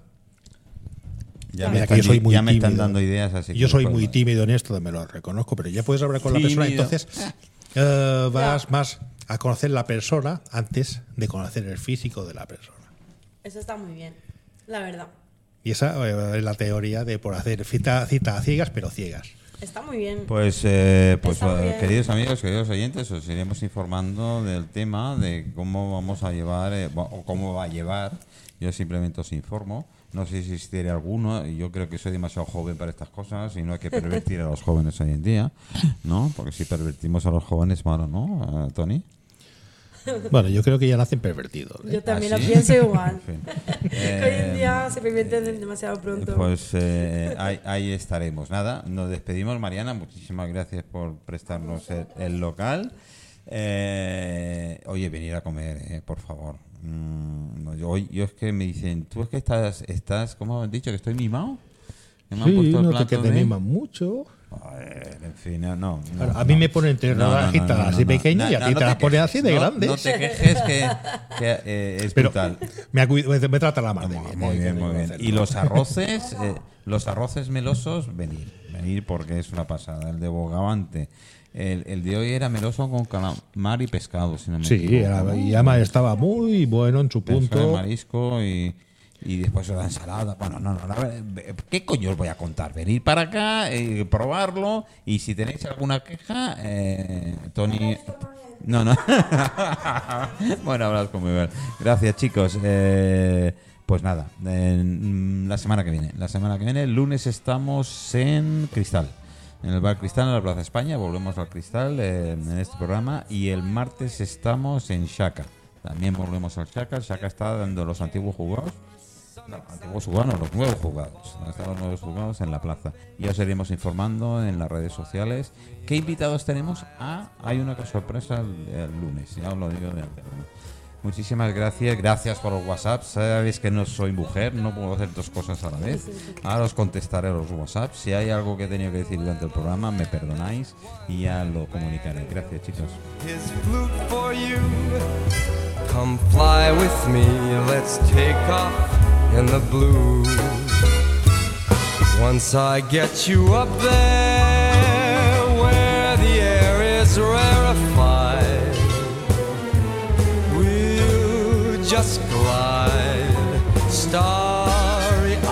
Ya, me están, yo soy muy ya me están tímido. dando ideas, así que yo soy muy tímido en esto, me lo reconozco, pero ya puedes hablar con la persona, entonces eh, vas más a conocer la persona antes de conocer el físico de la persona. Eso está muy bien, la verdad. Y esa eh, es la teoría de por hacer cita, cita a ciegas, pero ciegas. Está muy bien. Pues, eh, pues eh, bien. queridos amigos, queridos oyentes, os iremos informando del tema, de cómo vamos a llevar, eh, o cómo va a llevar. Yo simplemente os informo. No sé si existiera alguno. Yo creo que soy demasiado joven para estas cosas y no hay que pervertir a los jóvenes hoy en día, ¿no? Porque si pervertimos a los jóvenes, malo, ¿no, eh, Tony? Bueno, yo creo que ya nacen pervertidos. ¿eh? Yo también ¿Ah, lo sí? pienso igual. En fin. que hoy en Eh, día se permiten demasiado pronto. Pues eh, ahí, ahí estaremos. Nada, nos despedimos, Mariana. Muchísimas gracias por prestarnos el, el local. Eh, oye, venir a comer, eh, por favor. Mm, no, yo, yo es que me dicen, tú es que estás, estás ¿cómo han dicho? ¿Que estoy mimado? ¿Que me han Sí, puesto el no te plato que te miman mucho. Joder, en fin, no, no, no, a no. mí me ponen entre rodajitas así pequeñas y a ti te las ponen así de no, grandes. No te quejes que, que, eh, es Pero brutal. me, me trata la bien. Muy eh, bien, muy bien. Y los arroces, eh, los arroces melosos, venir, venir porque es una pasada. El de bogavante. El, el de hoy era meloso con calamar y pescado, si no me Sí, equivoco. ¿no? y además estaba muy bueno en su punto. marisco y, y después la ensalada. Bueno, no, no, no, ¿qué coño os voy a contar? Venir para acá, eh, probarlo y si tenéis alguna queja, eh, Tony... No, no. bueno, hablas con muy bien. Gracias, chicos. Eh, pues nada, en- la semana que viene. La semana que viene, el lunes estamos en Cristal. En el Bar Cristal, en la Plaza España. Volvemos al Cristal eh, en este programa. Y el martes estamos en Shaka. También volvemos al Shaka. El Shaka está dando los antiguos jugados. No, antiguos jugados, no, los nuevos jugados. Están los nuevos jugados en la plaza. Y os iremos informando en las redes sociales. ¿Qué invitados tenemos? Ah, hay una sorpresa el, lunes. Ya os lo digo de antemano. Muchísimas gracias, gracias por los WhatsApp. Sabéis que no soy mujer, no puedo hacer dos cosas a la vez. Ahora os contestaré los WhatsApp. Si hay algo que he tenido que decir durante el programa, me perdonáis y ya lo comunicaré. Gracias, chicos. Come with me, let's take off in the blue. Once I get you up there where the air is rarefied, we'll just glide, start